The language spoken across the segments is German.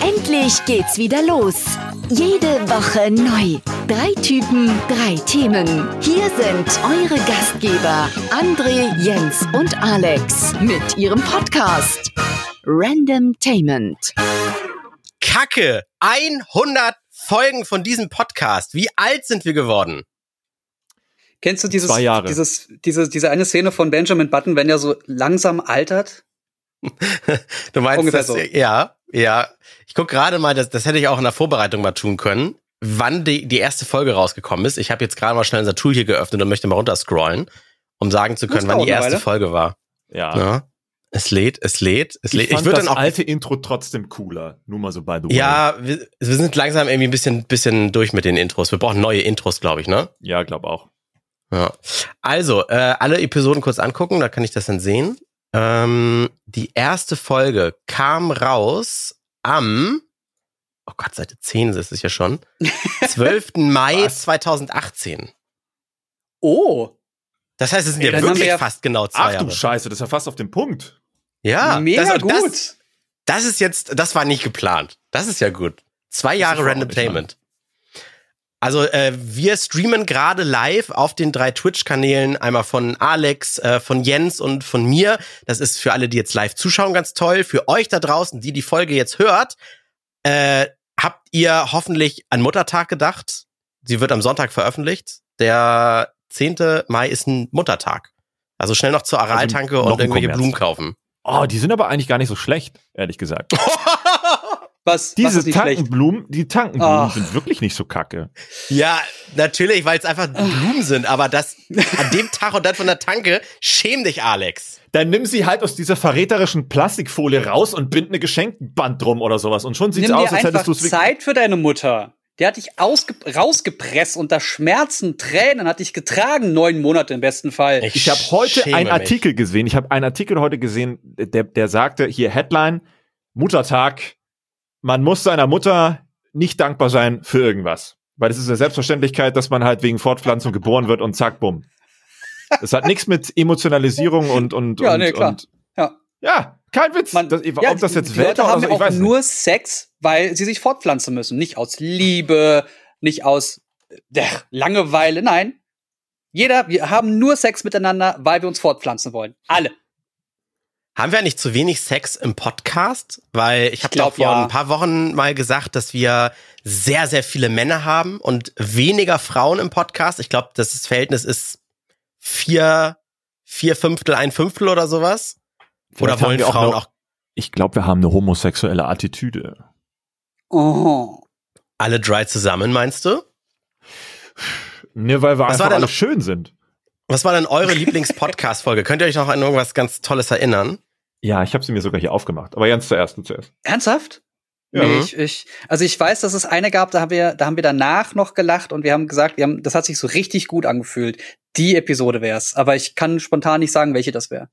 Endlich geht's wieder los. Jede Woche neu. Drei Typen, drei Themen. Hier sind eure Gastgeber André, Jens und Alex mit ihrem Podcast Random Tainment. Kacke! 100 Folgen von diesem Podcast. Wie alt sind wir geworden? Kennst du dieses, Zwei Jahre. dieses, diese, diese eine Szene von Benjamin Button, wenn er so langsam altert? Du meinst Ungefähr das? so. Ja, ja. Ich guck gerade mal, das, das hätte ich auch in der Vorbereitung mal tun können, wann die, die erste Folge rausgekommen ist. Ich habe jetzt gerade mal schnell unser Tool hier geöffnet und möchte mal runterscrollen, um sagen zu können, wann die erste Weile. Folge war. Ja. Ja. Es lädt, es lädt, es Ich, lädt. fand Ich würde das dann auch. alte Intro trotzdem cooler. Nur mal so by the way. Ja, wir, wir sind langsam irgendwie ein bisschen, bisschen durch mit den Intros. Wir brauchen neue Intros, glaube ich, ne? Ja, glaub auch. Ja. Also, äh, alle Episoden kurz angucken, da kann ich das dann sehen. Ähm, die erste Folge kam raus am, oh Gott, Seite 10 ist es ja schon, 12. Mai Was? 2018. Oh, Das heißt, es sind Ey, ja wirklich wir fast genau zwei Ach Jahre. du Scheiße, das ist ja fast auf den Punkt. ja, mega das, gut. Das, das ist jetzt, das war nicht geplant. Das ist ja gut. Zwei Jahre Random Tainment. Also äh, wir streamen gerade live auf den drei Twitch-Kanälen, einmal von Alex, äh, von Jens und von mir. Das ist für alle, die jetzt live zuschauen, ganz toll. Für euch da draußen, die die Folge jetzt hört, äh, habt ihr hoffentlich an Muttertag gedacht. Sie wird am Sonntag veröffentlicht. Der 10. Mai ist ein Muttertag. Also schnell noch zur Araltanke noch und irgendwelche. Blumen kaufen. Oh, die sind aber eigentlich gar nicht so schlecht, ehrlich gesagt. was, was Diese ist nicht schlecht? Tankenblumen, die Tankenblumen Ach. sind wirklich nicht so kacke. Ja, natürlich, weil es einfach Blumen sind, aber das an dem Tag und dann von der Tanke, schäm dich, Alex. Dann nimm sie halt aus dieser verräterischen Plastikfolie raus und bind eine Geschenkband drum oder sowas. Und schon sieht's Nimm aus, als hättest du es. Zeit für deine Mutter. Die hat dich ausge rausgepresst unter Schmerzen, Tränen, hat dich getragen, neun Monate im besten Fall. Ich habe heute einen mich. Artikel gesehen. Ich habe einen Artikel heute gesehen, der, der sagte, hier Headline, Muttertag, man muss seiner Mutter nicht dankbar sein für irgendwas. Weil es ist eine Selbstverständlichkeit, dass man halt wegen Fortpflanzung geboren wird und zack, bumm. Das hat nichts mit Emotionalisierung und, und, Ja, und, nee, klar. und Ja. ja, kein Witz. Man, das, ja, ob das jetzt die Leute haben so, auch weiß nicht. nur Sex, weil sie sich fortpflanzen müssen. Nicht aus Liebe, nicht aus äh, Langeweile, nein. Jeder, wir haben nur Sex miteinander, weil wir uns fortpflanzen wollen. Alle. Haben wir nicht zu wenig Sex im Podcast? Weil ich habe glaub, doch vor ja. ein paar Wochen mal gesagt, dass wir sehr, sehr viele Männer haben und weniger Frauen im Podcast. Ich glaube, das Verhältnis ist vier, vier Fünftel, ein Fünftel oder sowas. Oder Vielleicht haben wollen auch Frauen noch- auch Ich glaube, wir haben eine homosexuelle Attitüde. Oh. alle dry zusammen, meinst du? Ne, weil wir Was einfach alle schön sind. Was war denn eure Lieblings-Podcast-Folge? Könnt ihr euch noch an irgendwas ganz Tolles erinnern? Ja, ich habe sie mir sogar hier aufgemacht. Aber Jens zuerst, du zuerst. Ernsthaft? Ja. Nee, ich, ich, also ich weiß, dass es eine gab, da haben wir, da haben wir danach noch gelacht und wir haben gesagt, wir haben, das hat sich so richtig gut angefühlt. Die Episode wär's. Aber ich kann spontan nicht sagen, welche das wäre.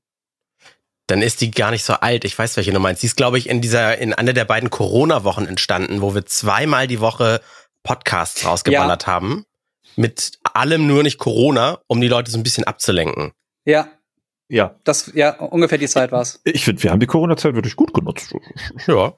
Dann ist die gar nicht so alt. Ich weiß, welche du meinst. Die ist, glaube ich, in dieser, in einer der beiden Corona-Wochen entstanden, wo wir zweimal die Woche Podcasts rausgeballert haben. Mit allem nur nicht Corona, um die Leute so ein bisschen abzulenken. Ja, Ja, das, ja, ungefähr die Zeit war's. ich finde, wir haben die Corona-Zeit wirklich gut genutzt. Ja.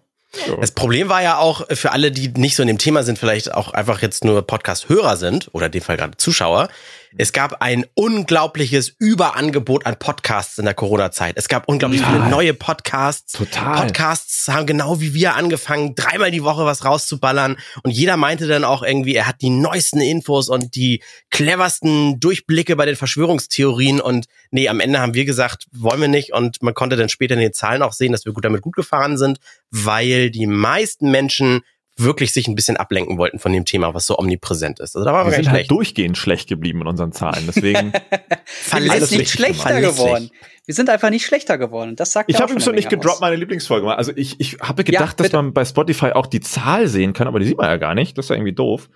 Ja. Das Problem war ja auch für alle, die nicht so in dem Thema sind, vielleicht auch einfach jetzt nur Podcast-Hörer sind oder in dem Fall gerade Zuschauer. Es gab ein unglaubliches Überangebot an Podcasts in der Corona-Zeit. Es gab unglaublich Total. viele neue Podcasts. Total. Podcasts haben genau wie wir angefangen, dreimal die Woche was rauszuballern. Und jeder meinte dann auch irgendwie, er hat die neuesten Infos und die cleversten Durchblicke bei den Verschwörungstheorien. Und nee, am Ende haben wir gesagt, wollen wir nicht. Und man konnte dann später in den Zahlen auch sehen, dass wir gut damit gut gefahren sind, weil die meisten Menschen wirklich sich ein bisschen ablenken wollten von dem Thema, was so omnipräsent ist. Also da waren wir, Wir sind halt durchgehend schlecht geblieben in unseren Zahlen. Deswegen, Wir Verlässlich. sind nicht schlechter Verlässlich. geworden. Wir sind einfach nicht schlechter geworden. Das sagt ich ja habe schon eine nicht gedroppt, aus. meine Lieblingsfolge. mal. Also ich, ich habe gedacht, dass bitte. man bei Spotify auch die Zahl sehen kann, aber die sieht man ja gar nicht. Das ist ja irgendwie doof.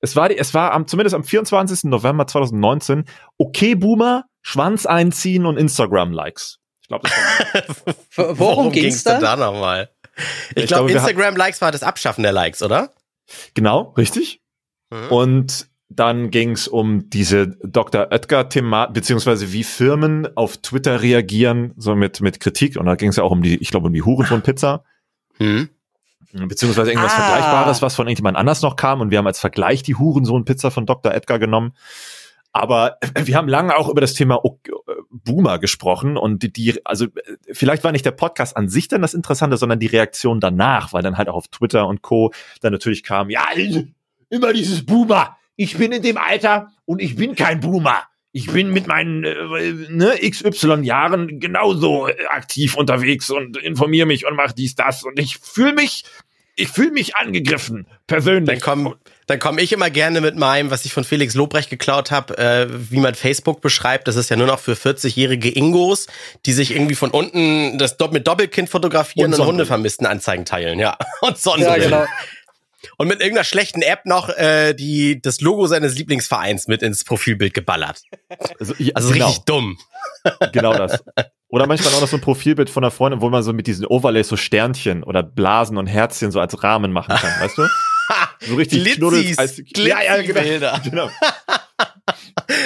Es war, die, es war am, zumindest am 24. November 2019 okay Boomer, Schwanz einziehen und Instagram-Likes. Ich glaube, das war W- Worum ging's denn da? da nochmal? Ich, Ich glaube, Instagram-Likes war das Abschaffen der Likes, oder? genau, richtig. Mhm. Und dann ging es um diese Dr. Oetker-Thema, beziehungsweise wie Firmen auf Twitter reagieren, so mit, mit Kritik. Und da ging es ja auch um die, ich glaube, um die Hurensohn-Pizza. Hm. Beziehungsweise irgendwas Ah. Vergleichbares, was von irgendjemand anders noch kam. Und wir haben als Vergleich die Hurensohn-Pizza von Dr. Edgar genommen. Aber wir haben lange auch über das Thema Boomer gesprochen und die, die, also vielleicht war nicht der Podcast an sich dann das Interessante, sondern die Reaktion danach, weil dann halt auch auf Twitter und Co. dann natürlich kam, ja, immer dieses Boomer. Ich bin in dem Alter und ich bin kein Boomer. Ich bin mit meinen äh, ne, XY Jahren genauso äh, aktiv unterwegs und informiere mich und mache dies, das. Und ich fühle mich, ich fühle mich angegriffen, persönlich. Dann komm, dann komm ich immer gerne mit meinem, was ich von Felix Lobrecht geklaut habe, äh, wie man Facebook beschreibt. Das ist ja nur noch für 40-jährige Ingos, die sich irgendwie von unten das mit Doppelkind fotografieren Und und. Hundevermissten Anzeigen teilen, ja. Und Ja, Sonnenbrillen. genau. Und mit irgendeiner schlechten App noch äh, die das Logo seines Lieblingsvereins mit ins Profilbild geballert. Also, ja, Also genau, richtig dumm. genau das. Oder manchmal auch noch so ein Profilbild von einer Freundin, wo man so mit diesen Overlays so Sternchen oder Blasen und Herzchen so als Rahmen machen kann, weißt du? So richtig Glitzis, als ja, ja, genau. Glitzi-Bilder. genau.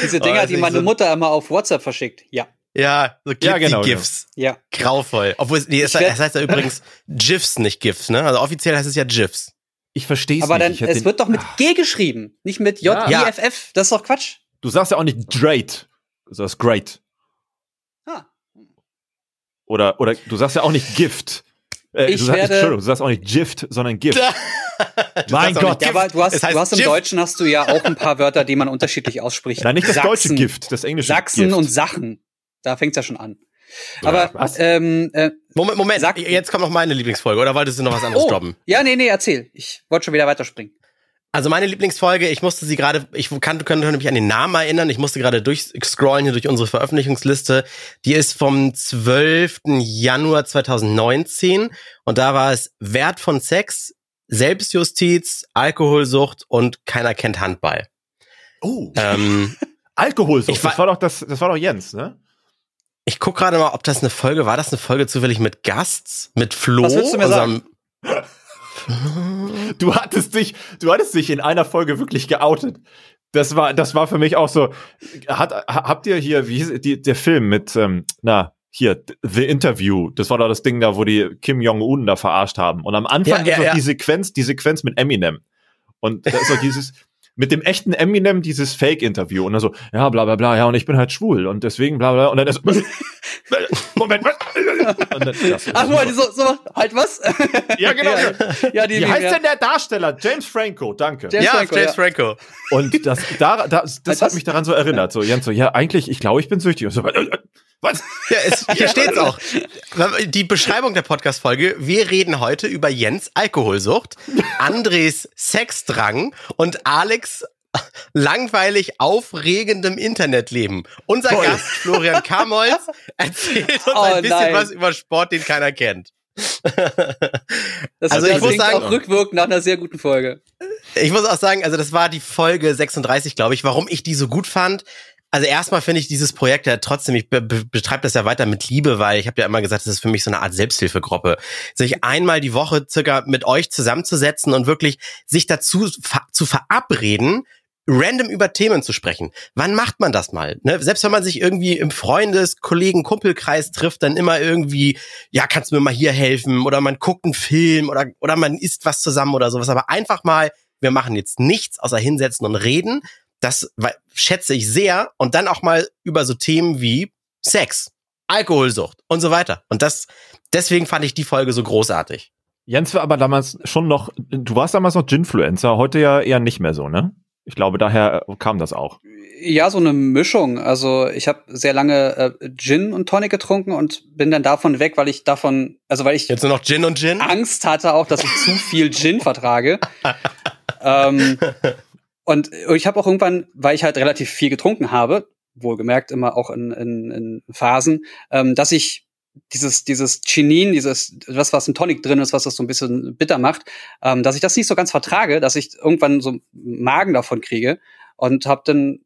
Diese Oh, Dinger, die meine so- Mutter immer auf WhatsApp verschickt. Ja, Ja, so Ja, genau, GIFs. ja. Grauvoll. Obwohl, es, nee, es, es heißt ja übrigens GIFs, nicht GIFs, ne? Also offiziell heißt es ja GIFs. Ich verstehe es Aber nicht. dann, Ich hätte es wird doch mit G geschrieben, nicht mit Ja. J-I-F-F. Das ist doch Quatsch. du sagst ja auch nicht great, du sagst great. Ah. Oder, oder du sagst ja auch nicht gift. Äh, Ich du, sagst, werde- Entschuldigung, du sagst auch nicht gift, sondern gift. mein Gott. Ja, aber du hast, Es heißt du hast im. Deutschen hast du ja auch ein paar Wörter, die man unterschiedlich ausspricht. Nein, nicht das deutsche Sachsen, Gift, das englische Sachsen Gift. und Sachen. Da fängt's ja schon an. Aber was? ähm, äh, Moment, Moment. Sag- Jetzt kommt noch meine Lieblingsfolge, oder wolltest du noch was anderes oh, droppen? ja, nee, nee, erzähl. Ich wollte schon wieder weiterspringen. Also meine Lieblingsfolge, ich musste sie gerade, ich kann, könnte mich an den Namen erinnern, ich musste gerade durchscrollen hier durch unsere Veröffentlichungsliste. Die ist vom 12. Januar 2019 und da war es Wert von Sex, Selbstjustiz, Alkoholsucht und keiner kennt Handball. Oh, ähm, Alkoholsucht. Ich war- das war doch das, das war doch Jens, ne? ich guck gerade mal, ob das eine Folge war. Das eine Folge zufällig mit Gasts, mit Flo, Was willst du mir unserem Du hattest dich, du hattest dich in einer Folge wirklich geoutet. Das war, das war für mich auch so. Hat, ha- habt ihr hier, wie hieß die, der Film mit, ähm, na, hier, The Interview, das war doch das Ding da, wo die Kim Jong-un da verarscht haben. Und am Anfang Ja, ja, ja. die Sequenz, die Sequenz mit Eminem. Und da ist auch dieses, mit dem echten Eminem dieses Fake-Interview. Und dann so, ja, bla bla bla, ja, und ich bin halt schwul und deswegen bla bla. Und dann ist Moment, was? Dann, Ach, wo die so, so, halt was? Ja, genau. ja, ja, die, Wie heißt ja. denn der Darsteller? James Franco, danke. James ja, Franco, James ja. Franco. Und das, da, das, das Was? hat mich daran so erinnert. So, Jens, so, ja, eigentlich, ich glaube, ich bin süchtig. Und so, was? Ja, es, hier steht's auch. Die Beschreibung der Podcast-Folge. Wir reden heute über Jens Alkoholsucht, Andres Sexdrang und Alex langweilig aufregendem Internetleben. Unser Toll. Gast Florian Kamolz erzählt uns Oh, ein bisschen nein. was über Sport, den keiner kennt. Das, Also ich muss sagen- auch rückwirkend nach einer sehr guten Folge. Ich muss auch sagen, also das war die Folge 36, glaube ich, warum ich die so gut fand. Also erstmal finde ich dieses Projekt ja trotzdem, ich be be betreibe das ja weiter mit Liebe, weil ich habe ja immer gesagt, das ist für mich so eine Art Selbsthilfegruppe. Sich einmal die Woche circa mit euch zusammenzusetzen und wirklich sich dazu ver zu verabreden, random über Themen zu sprechen. Wann macht man das mal? Ne? Selbst wenn man sich irgendwie im Freundes-, Kollegen-, Kumpelkreis trifft, dann immer irgendwie, ja, kannst du mir mal hier helfen? Oder man guckt einen Film oder, oder man isst was zusammen oder sowas. Aber einfach mal, wir machen jetzt nichts außer hinsetzen und reden. Das schätze ich sehr. Und dann auch mal über so Themen wie Sex, Alkoholsucht und so weiter. Und das, deswegen fand ich die Folge so großartig. Jens war aber damals schon noch, du warst damals noch Ginfluencer, heute ja eher nicht mehr so, ne? Ich glaube, daher kam das auch. Ja, so eine Mischung. Also ich habe sehr lange äh, Gin und Tonic getrunken und bin dann davon weg, weil ich davon, also weil ich Jetzt nur noch Gin und Gin. Angst hatte auch, dass ich zu viel Gin vertrage. ähm, und ich habe auch irgendwann, weil ich halt relativ viel getrunken habe, wohlgemerkt immer auch in, in, in Phasen, ähm, dass ich dieses, dieses Chinin, dieses, was, was im Tonic drin ist, was das so ein bisschen bitter macht, ähm, dass ich das nicht so ganz vertrage, dass ich irgendwann so Magen davon kriege und habe dann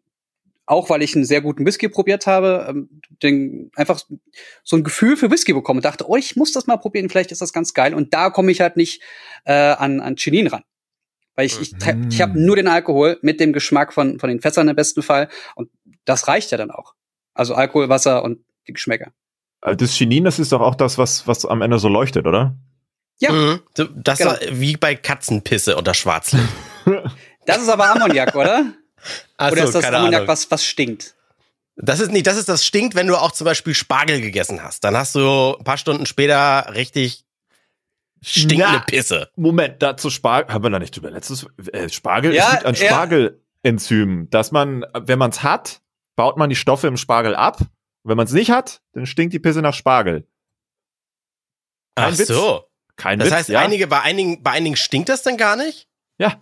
auch weil ich einen sehr guten Whisky probiert habe, ähm, den, einfach so ein Gefühl für Whisky bekommen und dachte, oh, ich muss das mal probieren, vielleicht ist das ganz geil. Und da komme ich halt nicht äh, an, an Chinin ran. Weil ich, ich, Mhm. ich habe nur den Alkohol mit dem Geschmack von, von den Fässern im besten Fall. Und das reicht ja dann auch. Also Alkohol, Wasser und die Geschmäcker. Aber Das Chinin, das ist doch auch das, was, was am Ende so leuchtet, oder? Ja. Mhm. Das Genau. war wie bei Katzenpisse unter Schwarzlicht. Das ist aber Ammoniak, oder? Ach oder so, ist das Ammoniak, Ahnung. was, was stinkt? Das ist nicht, das ist das stinkt, wenn du auch zum Beispiel Spargel gegessen hast. Dann hast du ein paar Stunden später richtig stinkende Na. Pisse. Moment, dazu Spargel, haben wir da nicht drüber letztes, äh, Spargel, Ja, es liegt an ja. Spargelenzym, dass man, wenn man es hat, baut man die Stoffe im Spargel ab. Wenn man es nicht hat, dann stinkt die Pisse nach Spargel. Kein Ach Witz. so. Kein Das Witz, heißt, ja? einige, bei einigen, bei einigen stinkt das dann gar nicht? Ja.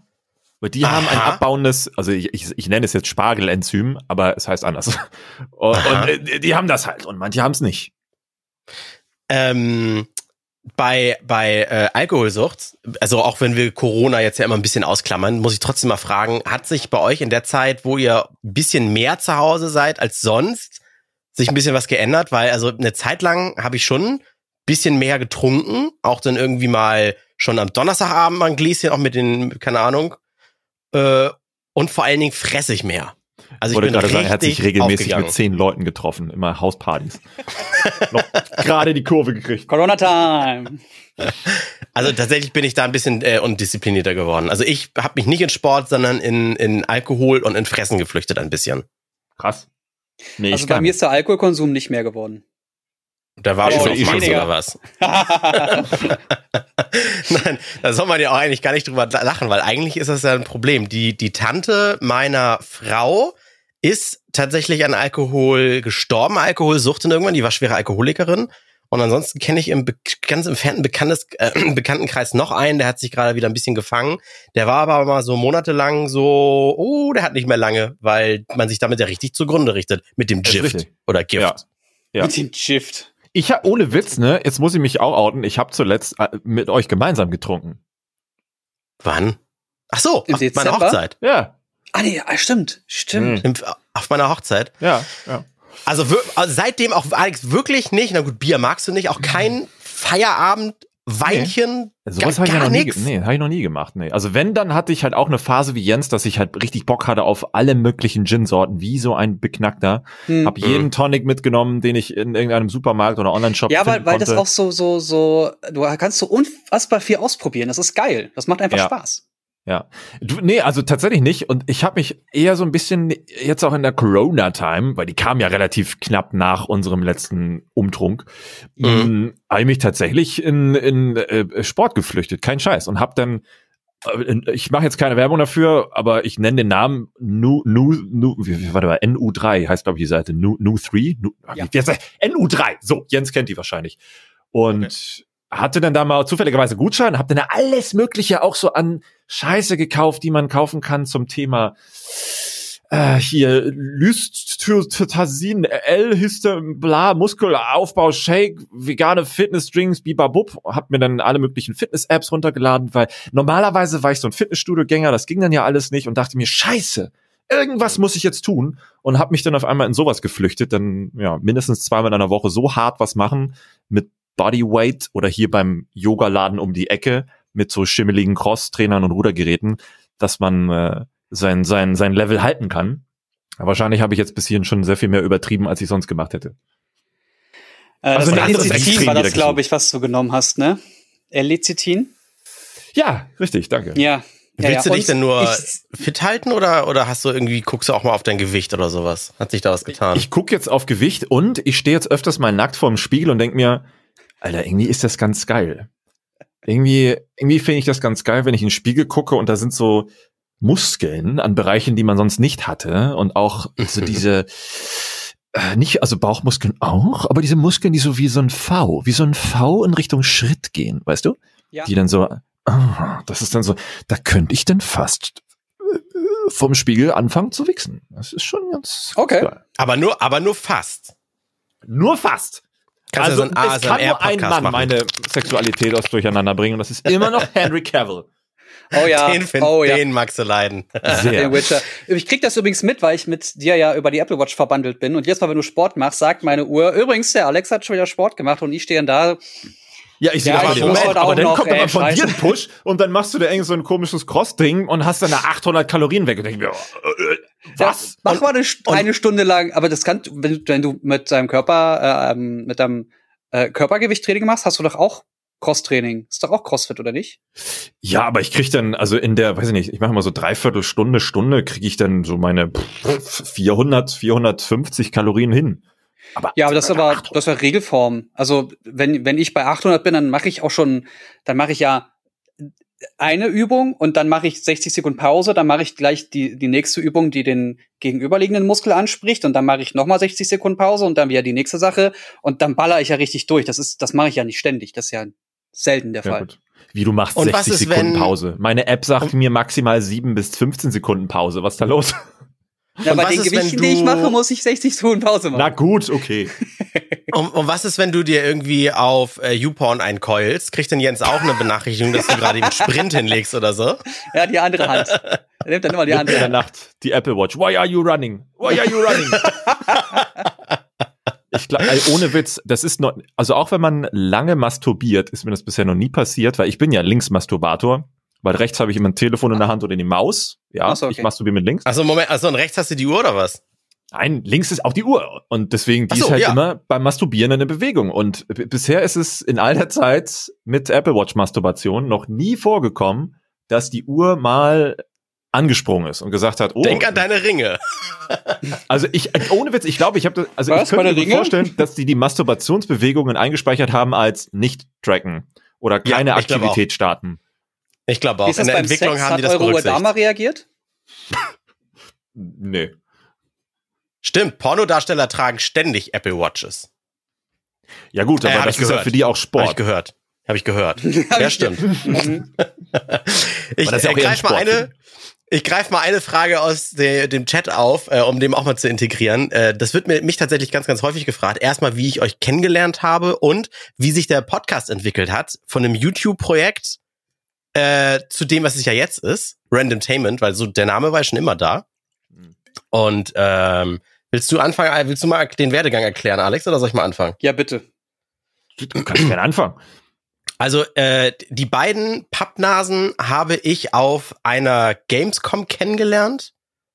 Weil die haben ein Aha. abbauendes, also ich, ich, ich nenne es jetzt Spargelenzym, aber es heißt anders. Und, Aha. und äh, die haben das halt und manche haben es nicht. Ähm, bei bei äh, Alkoholsucht, also auch wenn wir Corona jetzt ja immer ein bisschen ausklammern, muss ich trotzdem mal fragen, hat sich bei euch in der Zeit, wo ihr ein bisschen mehr zu Hause seid als sonst, sich ein bisschen was geändert? Weil also eine Zeit lang habe ich schon ein bisschen mehr getrunken, auch dann irgendwie mal schon am Donnerstagabend mal ein Gläschen, auch mit den, keine Ahnung, äh, und vor allen Dingen fresse ich mehr. Also ich wollte gerade sagen, er hat sich regelmäßig mit zehn Leuten getroffen, immer Hauspartys. Noch gerade die Kurve gekriegt. Corona Time. Also tatsächlich bin ich da ein bisschen äh, undisziplinierter geworden. Also ich habe mich nicht in Sport, sondern in, in Alkohol und in Fressen geflüchtet ein bisschen. Krass. Nee, Also ich bei mir ist der Alkoholkonsum nicht mehr geworden. Da war Oh, schon auf Max oder was? Nein, da soll man ja auch eigentlich gar nicht drüber lachen, weil eigentlich ist das ja ein Problem. Die, die Tante meiner Frau ist tatsächlich an Alkohol gestorben, Alkoholsucht und irgendwann, die war schwere Alkoholikerin. Und ansonsten kenne ich im be ganz entfernten Bekanntes, äh, Bekanntenkreis noch einen, der hat sich gerade wieder ein bisschen gefangen. Der war aber mal so monatelang so, oh, der hat nicht mehr lange, weil man sich damit ja richtig zugrunde richtet. Mit dem Gift oder Gift. Ja. Ja. Mit dem Shift. Ich hab, ohne Witz, ne, jetzt muss ich mich auch outen, ich habe zuletzt äh, mit euch gemeinsam getrunken. Wann? Ach so, meiner Dezember? Hochzeit. Ja, Ah nee, ah, stimmt. Stimmt. Im, auf meiner Hochzeit. ja, ja. Also, also seitdem auch Alex wirklich nicht, na gut, Bier magst du nicht, auch kein Feierabend, Weinchen, Sowas gar, habe ich ja noch nie, nee, habe ich noch nie gemacht, nee. Also wenn, dann hatte ich halt auch eine Phase wie Jens, dass ich halt richtig Bock hatte auf alle möglichen Gin-Sorten, wie so ein Beknackter. Hm. Hab jeden Tonic mitgenommen, den ich in irgendeinem Supermarkt oder Online-Shop Ja, weil, weil das auch so, so, so, du kannst so unfassbar viel ausprobieren. Das ist geil. Das macht einfach Ja. Spaß. Ja. Du, nee, also tatsächlich nicht. Und ich habe mich eher so ein bisschen jetzt auch in der Corona-Time, weil die kam ja relativ knapp nach unserem letzten Umtrunk, Mhm. habe ich mich tatsächlich in, in äh, Sport geflüchtet. Kein Scheiß. Und habe dann äh, ich mache jetzt keine Werbung dafür, aber ich nenne den Namen Nu Nu Nu warte mal NU3 heißt glaube ich die Seite Nu Nu3 Nu, Ja. wie, wie heißt das? NU3 so Jens kennt die wahrscheinlich und hatte dann da mal zufälligerweise Gutschein hab dann da alles mögliche auch so an Scheiße gekauft die man kaufen kann zum Thema äh, hier Lystotasin, L-Hister, bla, Muskelaufbau, Shake, vegane Fitnessdrinks, bibabub. Hab mir dann alle möglichen Fitness-Apps runtergeladen, weil normalerweise war ich so ein Fitnessstudio-Gänger, das ging dann ja alles nicht und dachte mir, scheiße, irgendwas muss ich jetzt tun und hab mich dann auf einmal in sowas geflüchtet, dann ja, mindestens zweimal in einer Woche so hart was machen mit Bodyweight oder hier beim Yoga-Laden um die Ecke mit so schimmeligen Cross-Trainern und Rudergeräten, dass man äh, sein, sein, sein Level halten kann. Aber wahrscheinlich habe ich jetzt bis hierhin schon sehr viel mehr übertrieben, als ich sonst gemacht hätte. Äh, Also das ein anderes Extrem war das, glaube ich, was du genommen hast, ne? L-Lecithin? Ja, richtig, danke. Ja. ja, Willst ja. du dich denn nur Ich, fit halten oder, oder hast du irgendwie, guckst du auch mal auf dein Gewicht oder sowas? Hat sich da was getan? Ich gucke jetzt auf Gewicht und ich stehe jetzt öfters mal nackt vor dem Spiegel und denk mir, Alter, irgendwie ist das ganz geil. Irgendwie, irgendwie finde ich das ganz geil, wenn ich in den Spiegel gucke und da sind so Muskeln an Bereichen, die man sonst nicht hatte und auch so diese äh, nicht, also Bauchmuskeln auch, aber diese Muskeln, die so wie so ein V, wie so ein V in Richtung Schritt gehen, weißt du? Ja. Die dann so, ah, das ist dann so, da könnte ich dann fast äh, vom Spiegel anfangen zu wichsen. Das ist schon ganz Okay. geil. aber nur, aber nur fast. Nur fast. Kannst also so einen es kann nur ein Mann machen. meine Sexualität aus Durcheinander bringen und das ist immer noch Henry Cavill. oh ja, Den, find, oh ja. den magst du leiden. Sehr. Den Witcher. Ich krieg das übrigens mit, weil ich mit dir ja über die Apple Watch verbandelt bin. Und jetzt mal, wenn du Sport machst, sagt meine Uhr, übrigens, der Alex hat schon wieder Sport gemacht und ich stehe dann da. Ja, ich sehe Ja, das ich auch Aber dann noch, kommt ey, aber von dir ein Push und dann machst du da irgend so ein komisches Cross-Ding und hast dann da 800 Kalorien weg. Und denk mir, äh, äh, was? Mach mal eine, eine Stunde lang, aber das kann, wenn, du- wenn du mit deinem Körper, äh, ähm, mit deinem äh, Körpergewicht Training machst, hast du doch auch Cross-Training. Ist doch auch Crossfit, oder nicht? Ja, aber ich krieg dann, also in der, weiß ich nicht, ich mache mal so dreiviertel Stunde, Stunde, kriege ich dann so meine pff, 400, 450 Kalorien hin. Aber ja, aber das ist aber, das ist ja Regelform. Also wenn, wenn ich bei 800 bin, dann mache ich auch schon, dann mache ich ja eine Übung und dann mache ich 60 Sekunden Pause, dann mache ich gleich die, die nächste Übung, die den gegenüberliegenden Muskel anspricht und dann mache ich nochmal 60 Sekunden Pause und dann wieder die nächste Sache und dann baller ich ja richtig durch. Das ist, das mache ich ja nicht ständig. Das ist ja selten der ja, Fall. Gut. Wie du machst und 60 ist, Sekunden Pause. Meine App sagt mir maximal 7 bis 15 Sekunden Pause. Was ist da los? Ja, bei den ist, Gewichten, die ich mache, muss ich 60 Sekunden Pause machen. Na gut, okay. und, und, was ist, wenn du dir irgendwie auf äh, YouPorn einkeulst? Kriegt denn Jens auch eine Benachrichtigung, dass du gerade im Sprint hinlegst oder so? Ja, die andere Hand. Er nimmt dann immer die andere Hand. In der Nacht die Apple Watch. Why are you running? Why are you running? ich glaube, ohne Witz, das ist noch, also auch wenn man lange masturbiert, ist mir das bisher noch nie passiert, weil ich bin ja Linksmasturbator. Weil rechts habe ich immer ein Telefon in der Hand oder die Maus. Ja, so, okay. ich masturbiere mit links. Also Moment, also und rechts hast du die Uhr oder was? Nein, links ist auch die Uhr. Und deswegen, die so, ist halt ja. immer beim Masturbieren eine Bewegung. Und bisher ist es in all der Zeit mit Apple Watch Masturbation noch nie vorgekommen, dass die Uhr mal angesprungen ist und gesagt hat, oh. Denk an deine Ringe. Also ich, ohne Witz, ich glaube, ich habe also Was, ich könnte mir vorstellen, dass die die Masturbationsbewegungen eingespeichert haben als nicht tracken oder keine ja, Aktivität starten. Ich glaube auch. Ist das In der Entwicklung Sex? haben die das Euro berücksichtigt. Dama reagiert? nee. Stimmt, Pornodarsteller tragen ständig Apple Watches. Ja gut, aber äh, das ist ja für die auch Sport. Habe ich gehört. Habe ich gehört. ja, stimmt. ich äh, greife mal eine, ich greife mal eine Frage aus de, dem Chat auf, äh, um dem auch mal zu integrieren. Äh, das wird mir, mich tatsächlich ganz, ganz häufig gefragt. Erstmal, wie ich euch kennengelernt habe und wie sich der Podcast entwickelt hat von einem YouTube-Projekt äh, zu dem, was es ja jetzt ist, Randomtainment, weil so der Name war ja schon immer da. Und ähm, willst du anfangen, äh, willst du mal den Werdegang erklären, Alex, oder soll ich mal anfangen? Ja, bitte. Du kannst gerne anfangen. Also äh, die beiden Pappnasen habe ich auf einer Gamescom kennengelernt,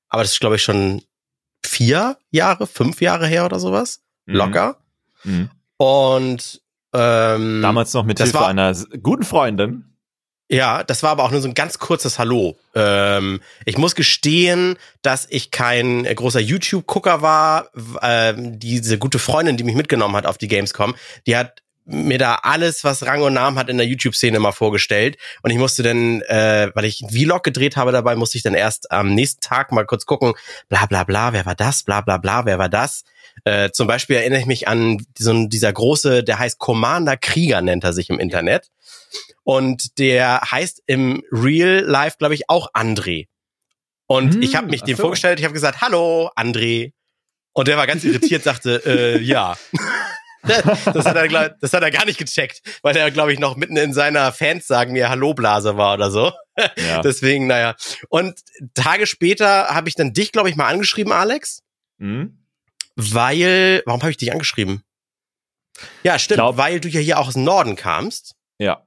aber das ist glaube ich schon vier Jahre, fünf Jahre her oder sowas, mhm. locker. Mhm. Und ähm, damals noch mit Hilfe einer guten Freundin. Ja, das war aber auch nur so ein ganz kurzes Hallo. Ähm, ich muss gestehen, dass ich kein großer YouTube-Gucker war. Ähm, diese gute Freundin, die mich mitgenommen hat auf die Gamescom, die hat mir da alles, was Rang und Namen hat in der YouTube-Szene mal vorgestellt. Und ich musste dann, äh, weil ich Vlog gedreht habe dabei, musste ich dann erst am nächsten Tag mal kurz gucken, bla bla bla, wer war das, bla bla bla, wer war das. Äh, zum Beispiel erinnere ich mich an so, dieser große, der heißt Commander Krieger, nennt er sich im Internet. Und der heißt im Real Life, glaube ich, auch André. Und hm, ich habe mich dem so. vorgestellt, ich habe gesagt, hallo, André. Und der war ganz irritiert, sagte, äh, ja. das, hat er, glaub, das hat er gar nicht gecheckt, weil er, glaube ich, noch mitten in seiner Fans sagen mir Hallo-Blase war oder so. Ja. Deswegen, naja. Und Tage später habe ich dann dich, glaube ich, mal angeschrieben, Alex. Mhm. Weil, warum habe ich dich angeschrieben? Ja, stimmt, glaub, weil du ja hier auch aus dem Norden kamst. Ja.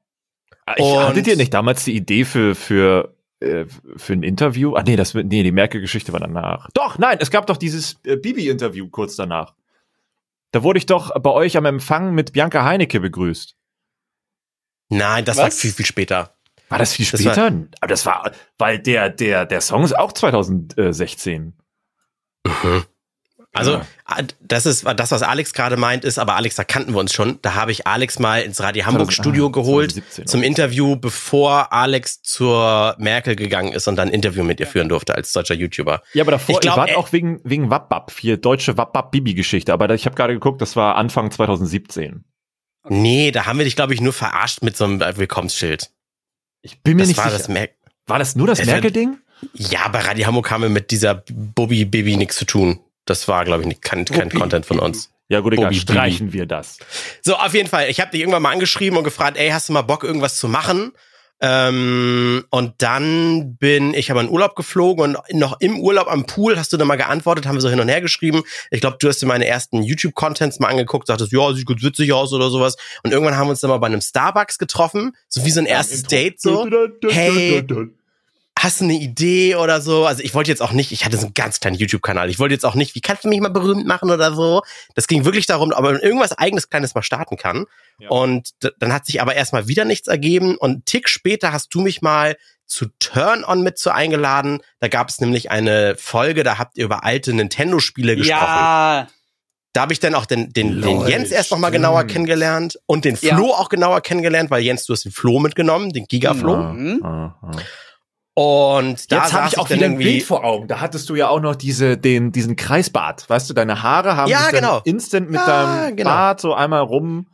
Ich, hattet ihr nicht damals die Idee für, für, äh, für ein Interview? Ah, nee, das, nee, die Merkel-Geschichte war danach. Doch, nein, es gab doch dieses äh, Bibi-Interview kurz danach. Da wurde ich doch bei euch am Empfang mit Bianca Heinecke begrüßt. Nein, das Was? war viel, viel später. War das viel später? Das war, Aber das war, weil der, der, der Song ist auch 2016. Mhm. Also, ja. Ah, das ist das, was Alex gerade meint, ist, aber Alex, da kannten wir uns schon. Da habe ich Alex mal ins Radio Hamburg Studio ah, geholt 2017, zum Interview, bevor Alex zur Merkel gegangen ist und dann ein Interview mit ihr führen durfte als deutscher YouTuber. Ja, aber davor, ich glaub, war auch wegen, wegen Wappab, hier deutsche Wappab-Bibi-Geschichte, aber ich habe gerade geguckt, das war Anfang 2017. Nee, da haben wir dich, glaube ich, nur verarscht mit so einem Willkommensschild. Ich bin mir das nicht war sicher. Das Mer war das nur das Merkel-Ding? Ja, bei Radio Hamburg haben wir mit dieser Bobby-Baby nichts zu tun. Das war, glaube ich, nicht, kein, kein Content von uns. Ja gut, egal, streichen wir das. So, auf jeden Fall. Ich habe dich irgendwann mal angeschrieben und gefragt, ey, hast du mal Bock, irgendwas zu machen? Ähm, und dann bin ich aber in Urlaub geflogen und noch im Urlaub am Pool hast du dann mal geantwortet, haben wir so hin und her geschrieben. Ich glaube, du hast dir meine ersten YouTube-Contents mal angeguckt, sagtest, ja, sieht gut witzig aus oder sowas. Und irgendwann haben wir uns dann mal bei einem Starbucks getroffen, so wie so ein erstes Date so. Hey, hast du eine Idee oder so? Also ich wollte jetzt auch nicht, ich hatte so einen ganz kleinen YouTube-Kanal. Ich wollte jetzt auch nicht, wie kannst du mich mal berühmt machen oder so? Das ging wirklich darum, ob man irgendwas eigenes Kleines mal starten kann. Ja. Und dann hat sich aber erstmal wieder nichts ergeben. Und einen Tick später hast du mich mal zu Turn On mit zu eingeladen. Da gab es nämlich eine Folge, da habt ihr über alte Nintendo-Spiele gesprochen. Ja, Da habe ich dann auch den, den, den Jens erst noch mal stimmt. genauer kennengelernt und den Ja. Flo auch genauer kennengelernt, weil Jens, du hast den Flo mitgenommen, den Gigaflo. Ah, Mhm. Und da Jetzt habe ich auch dann wieder ein. Bild vor Augen. Da hattest du ja auch noch diese, den, diesen Kreisbart. Weißt du, deine Haare haben Ja, genau. instant mit Ja, deinem genau. Bart so einmal rum.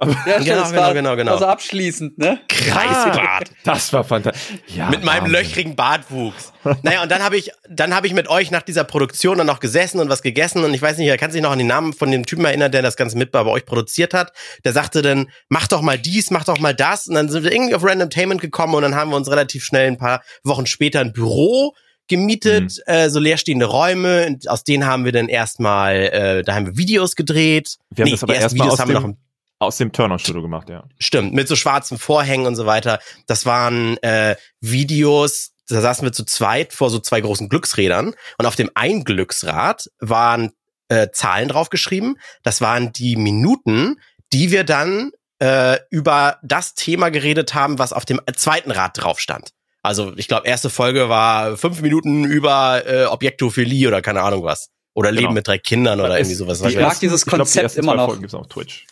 Aber ja Genau, genau, war, genau, genau. Also abschließend, ne? Kreisbart. das war fantastisch. Ja, mit meinem Wahnsinn. löchrigen Bartwuchs. Naja, und dann habe ich, dann habe ich mit euch nach dieser Produktion dann noch gesessen und was gegessen und ich weiß nicht, er kann sich noch an den Namen von dem Typen erinnern, der das Ganze mit bei euch produziert hat. Der sagte dann, mach doch mal dies, mach doch mal das und dann sind wir irgendwie auf Randomtainment gekommen und dann haben wir uns relativ schnell ein paar Wochen später ein Büro gemietet, äh, so leerstehende Räume, und aus denen haben wir dann erstmal, äh, da haben wir Videos gedreht. Wir haben das aber ersten erstmal Videos aus haben wir noch aus dem Turner-Studio gemacht, ja. Stimmt, mit so schwarzen Vorhängen und so weiter. Das waren äh, Videos, da saßen wir zu zweit vor so zwei großen Glücksrädern und auf dem einen Glücksrad waren äh, Zahlen draufgeschrieben. Das waren die Minuten, die wir dann äh, über das Thema geredet haben, was auf dem zweiten Rad drauf stand. Also ich glaube, erste Folge war fünf Minuten über äh, Objektophilie oder keine Ahnung was. Oder Leben Genau. mit drei Kindern oder Es- irgendwie sowas. Ich mag dieses ich glaub, die Konzept immer noch. Folgen gibt's auf Twitch.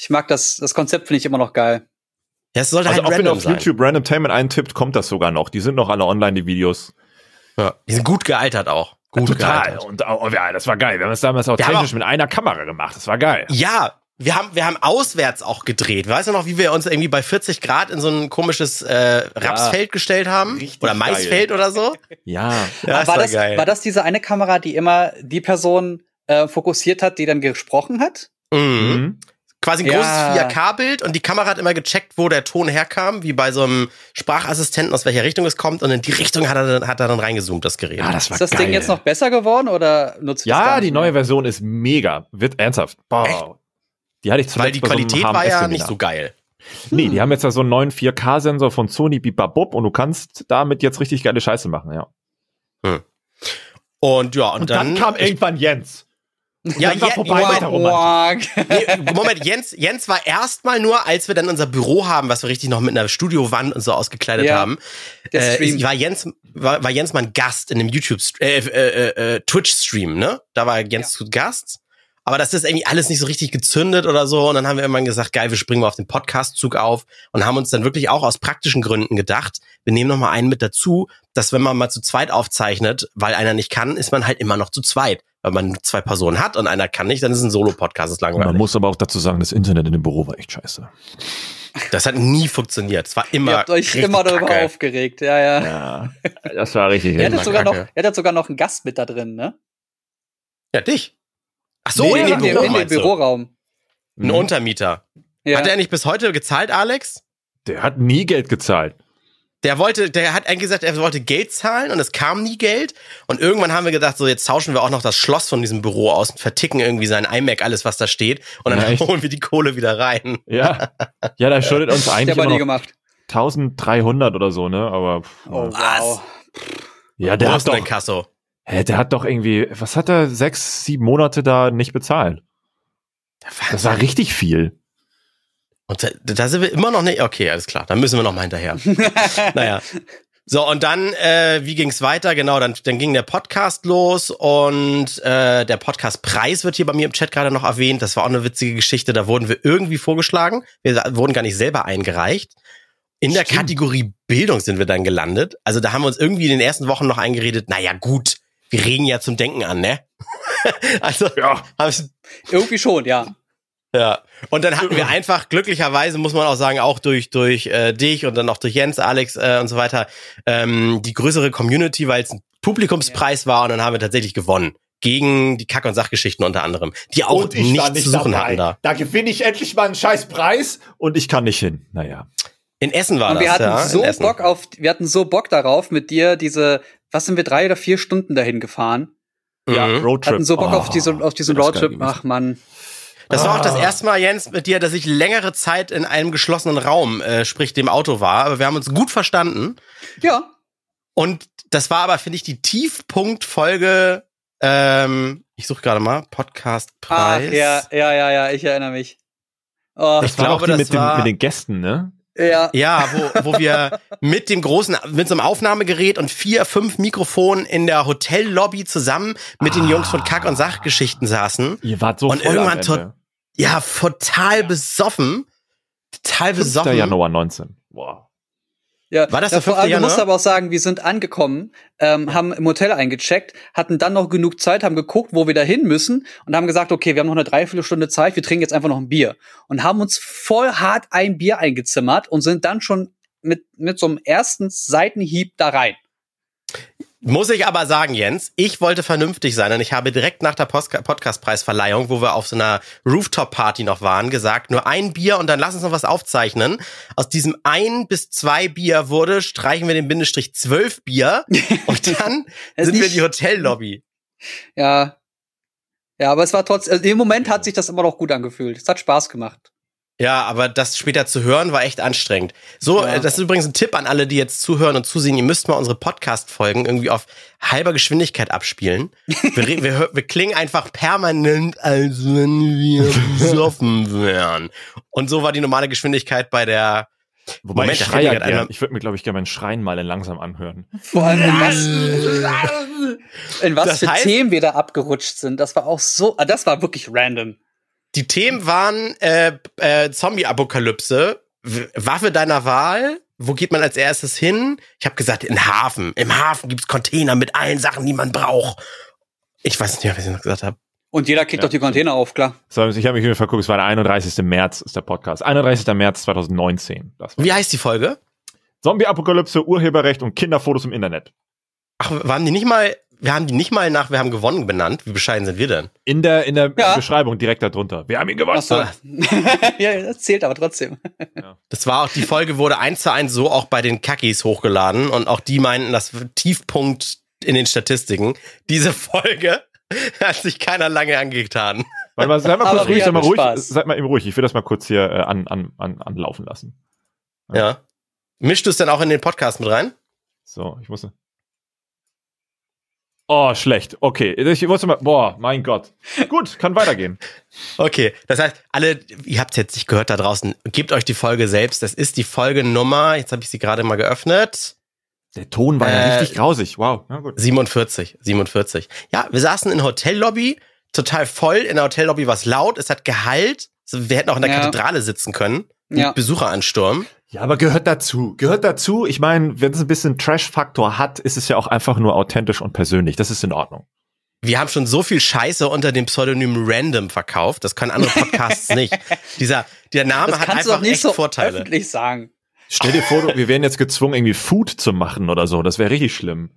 Ich mag das, das Konzept finde ich immer noch geil. Ja, es sollte Also halt auch wenn ihr random auf sein. YouTube Randomtainment eintippt, kommt das sogar noch. Die sind noch alle online, die Videos. Ja. Die sind gut gealtert auch. Gut Total. gealtert. Und auch, oh, ja, das war geil. Wir haben das damals auch Wir technisch auch- mit einer Kamera gemacht. Das war geil. Ja, wir haben, wir haben auswärts auch gedreht. Weißt du noch, wie wir uns irgendwie bei 40 Grad in so ein komisches äh, Rapsfeld gestellt haben? Richtig oder Maisfeld oder so? Ja. Ja, Aber war, das, war das diese eine Kamera, die immer die Person äh, fokussiert hat, die dann gesprochen hat? Mhm. Quasi ein Ja. großes 4K-Bild und die Kamera hat immer gecheckt, wo der Ton herkam, wie bei so einem Sprachassistenten, aus welcher Richtung es kommt. Und in die Richtung hat er, dann- hat er dann reingezoomt, das Gerät. Ja, das war Ist das geil. Ding jetzt noch besser geworden oder nutzt Ja, die neue Version ist mega. Wird ernsthaft. Echt? Die hatte ich zuletzt Weil die Qualität war ja nicht so geil. Nee, die haben jetzt da so einen neuen 4K-Sensor von Sony Bibabop und du kannst damit jetzt richtig geile Scheiße machen, ja. Und ja, und, dann, irgendwann Jens. Ja, dann war vorbei mit der Moment, Moment, Jens, Jens war erstmal nur, als wir dann unser Büro haben, was wir richtig noch mit einer Studiowand und so ausgekleidet Ja, haben. äh, Stream. war Jens, war, war Jens mal ein Gast in einem YouTube, äh, äh, äh, äh, Twitch-Stream, ne? Da war Jens zu Gast. Aber das ist irgendwie alles nicht so richtig gezündet oder so. Und dann haben wir irgendwann gesagt, geil, wir springen mal auf den Podcast-Zug auf und haben uns dann wirklich auch aus praktischen Gründen gedacht, wir nehmen noch mal einen mit dazu, dass wenn man mal zu zweit aufzeichnet, weil einer nicht kann, ist man halt immer noch zu zweit. Weil man zwei Personen hat und einer kann nicht, dann ist es ein Solo-Podcast, ist Man langweilig. muss aber auch dazu sagen, das Internet in dem Büro war echt scheiße. Das hat nie funktioniert. Es war immer Ihr habt euch immer darüber kacke. aufgeregt, ja, ja. Ja, das war richtig. Er hat, sogar noch, er sogar noch einen Gast mit da drin, ne? Ja, dich. Ach so, Nee, in dem Büro, in dem? Büroraum. Ein Untermieter. Ja. Hat er nicht bis heute gezahlt, Alex? Der hat nie Geld gezahlt. Der wollte, der hat eigentlich gesagt, er wollte Geld zahlen und es kam nie Geld. Und irgendwann haben wir gedacht, so jetzt tauschen wir auch noch das Schloss von diesem Büro aus und verticken irgendwie sein iMac, alles was da steht. Und dann echt? holen wir die Kohle wieder rein. Ja. Ja, da schuldet uns eigentlich immer noch gemacht. 1300 oder so, ne? Aber pff, Oh, Was? wow. ja, der Wo hat doch, Kasso? hä, der hat doch irgendwie, was hat er, sechs, sieben Monate da nicht bezahlt? Das war richtig viel. Und da, da sind wir immer noch nicht. Okay, alles klar. Dann müssen wir noch mal hinterher. naja. So, und dann, äh, wie ging's weiter? Genau, dann, dann ging der Podcast los und äh, der Podcastpreis wird hier bei mir im Chat gerade noch erwähnt. Das war auch eine witzige Geschichte. Da wurden wir irgendwie vorgeschlagen. Wir wurden gar nicht selber eingereicht. In der Stimmt. Kategorie Bildung sind wir dann gelandet. Also da haben wir uns irgendwie in den ersten Wochen noch eingeredet, naja gut, wir regen ja zum Denken an, ne? also, Ja. Irgendwie schon, ja. Ja, und dann hatten wir einfach, glücklicherweise muss man auch sagen, auch durch, durch äh, dich und dann auch durch Jens, Alex äh, und so weiter, ähm, die größere Community, weil es ein Publikumspreis war und dann haben wir tatsächlich gewonnen. Gegen die Kack- und Sachgeschichten unter anderem, die auch Und ich war nichts nicht zu suchen dabei. hatten da. Da gewinne ich endlich mal einen scheiß Preis und ich kann nicht hin. Naja. In Essen war Und das, wir hatten ja. so in Essen. Bock auf, wir hatten so Bock darauf, mit dir diese, was sind wir, drei oder vier Stunden dahin gefahren? Ja, Mhm. Roadtrip. Hatten so Bock Oh, auf diesen, auf diesen Roadtrip. Ach man. Das war auch das Ah. erste Mal, Jens, mit dir, dass ich längere Zeit in einem geschlossenen Raum, äh, sprich dem Auto war. Aber wir haben uns gut verstanden. Ja. Und das war aber, finde ich, die Tiefpunktfolge. Ähm, ich suche gerade mal Podcastpreis. Ah, ja, ja, ja, ja, ich erinnere mich. Oh, Ich Das war glaube, auch die das mit, dem, war- mit den Gästen, ne? ja. Ja, wo, wo wir mit dem großen, mit so einem Aufnahmegerät und vier, fünf Mikrofonen in der Hotellobby zusammen mit den Jungs von Kack- und Sachgeschichten saßen. Ihr wart so Und voll irgendwann am tot- Ende. Ja, total besoffen. Total 5. besoffen. Januar 19. Wow. Ja, War das ja, der vor 5. allem, Du musst Januar? aber auch sagen, wir sind angekommen, ähm, haben im Hotel eingecheckt, hatten dann noch genug Zeit, haben geguckt, wo wir da hin müssen und haben gesagt, okay, wir haben noch eine Dreiviertelstunde Zeit, wir trinken jetzt einfach noch ein Bier. Und haben uns voll hart ein Bier eingezimmert und sind dann schon mit, mit so einem ersten Seitenhieb da rein. Muss ich aber sagen, Jens, ich wollte vernünftig sein und ich habe direkt nach der Podcastpreisverleihung, wo wir auf so einer Rooftop-Party noch waren, gesagt, nur ein Bier und dann lass uns noch was aufzeichnen. Aus diesem ein bis zwei Bier wurde, streichen wir den Bindestrich zwölf Bier und dann sind wir in die Hotellobby. Ja. Ja, aber es war trotzdem, also im Moment hat sich das immer noch gut angefühlt. Es hat Spaß gemacht. Ja, aber das später zu hören war echt anstrengend. So, Ja. äh, das ist übrigens ein Tipp an alle, die jetzt zuhören und zusehen. Ihr müsst mal unsere Podcast-Folgen irgendwie auf halber Geschwindigkeit abspielen. Wir, wir, wir klingen einfach permanent, als wenn wir besoffen wären. Und so war die normale Geschwindigkeit bei der. Wobei Moment, ich schreie ja gern. Ich würde mir, glaube ich, gerne meinen Schreien mal in langsam anhören. Vor allem in was, in was Das für heißt- Themen wir da abgerutscht sind. Das war auch so, ah, das war wirklich random. Die Themen waren äh, äh, Zombie-Apokalypse, Waffe deiner Wahl. Wo geht man als erstes hin? Ich habe gesagt, in den Hafen. Im Hafen gibt's Container mit allen Sachen, die man braucht. Ich weiß nicht was ich noch gesagt habe. Und jeder kriegt Ja, doch die Container auf, klar. So, ich habe mich wieder verguckt, es war der 31. März, ist der Podcast. 31. März 2019. Das war Wie heißt die Folge? Zombie-Apokalypse, Urheberrecht und Kinderfotos im Internet. Ach, wir haben die nicht mal, wir haben die nicht mal nach Wir haben gewonnen benannt. Wie bescheiden sind wir denn? In der, in der Ja. Beschreibung direkt darunter. Wir haben ihn gewonnen. Ach so. ja, das zählt aber trotzdem. Das war auch, die Folge wurde eins zu eins so auch bei den Kackis hochgeladen und auch die meinten, das Tiefpunkt in den Statistiken. Diese Folge hat sich keiner lange angetan. Warte mal, seid mal kurz ruhig, seid mal ruhig, seid mal eben ruhig. Ich will das mal kurz hier äh, an, an, an, anlaufen lassen. Ja. Mischst du es dann auch in den Podcast mit rein? So, ich muss. Oh, schlecht. Okay, ich wusste mal. Boah, mein Gott. Gut, kann weitergehen. Okay, das heißt, alle, ihr habt es jetzt nicht gehört da draußen, gebt euch die Folge selbst. Das ist die Folgenummer, jetzt habe ich sie gerade mal geöffnet. Der Ton war ja Äh, richtig grausig. Wow, na gut. 47, 47. Ja, wir saßen in Hotellobby, total voll. In der Hotellobby war es laut, es hat Gehalt. Also Wir hätten auch in der Ja. Kathedrale sitzen können. Ja. Mit Besucheransturm. Ja, aber gehört dazu. Gehört dazu. Ich meine, wenn es ein bisschen Trash-Faktor hat, ist es ja auch einfach nur authentisch und persönlich. Das ist in Ordnung. Wir haben schon so viel Scheiße unter dem Pseudonym Random verkauft. Das können andere Podcasts nicht. Dieser, der Name Das hat kannst du einfach nicht echt so Vorteile. öffentlich sagen. Stell dir vor, wir wären jetzt gezwungen, irgendwie Food zu machen oder so. Das wäre richtig schlimm.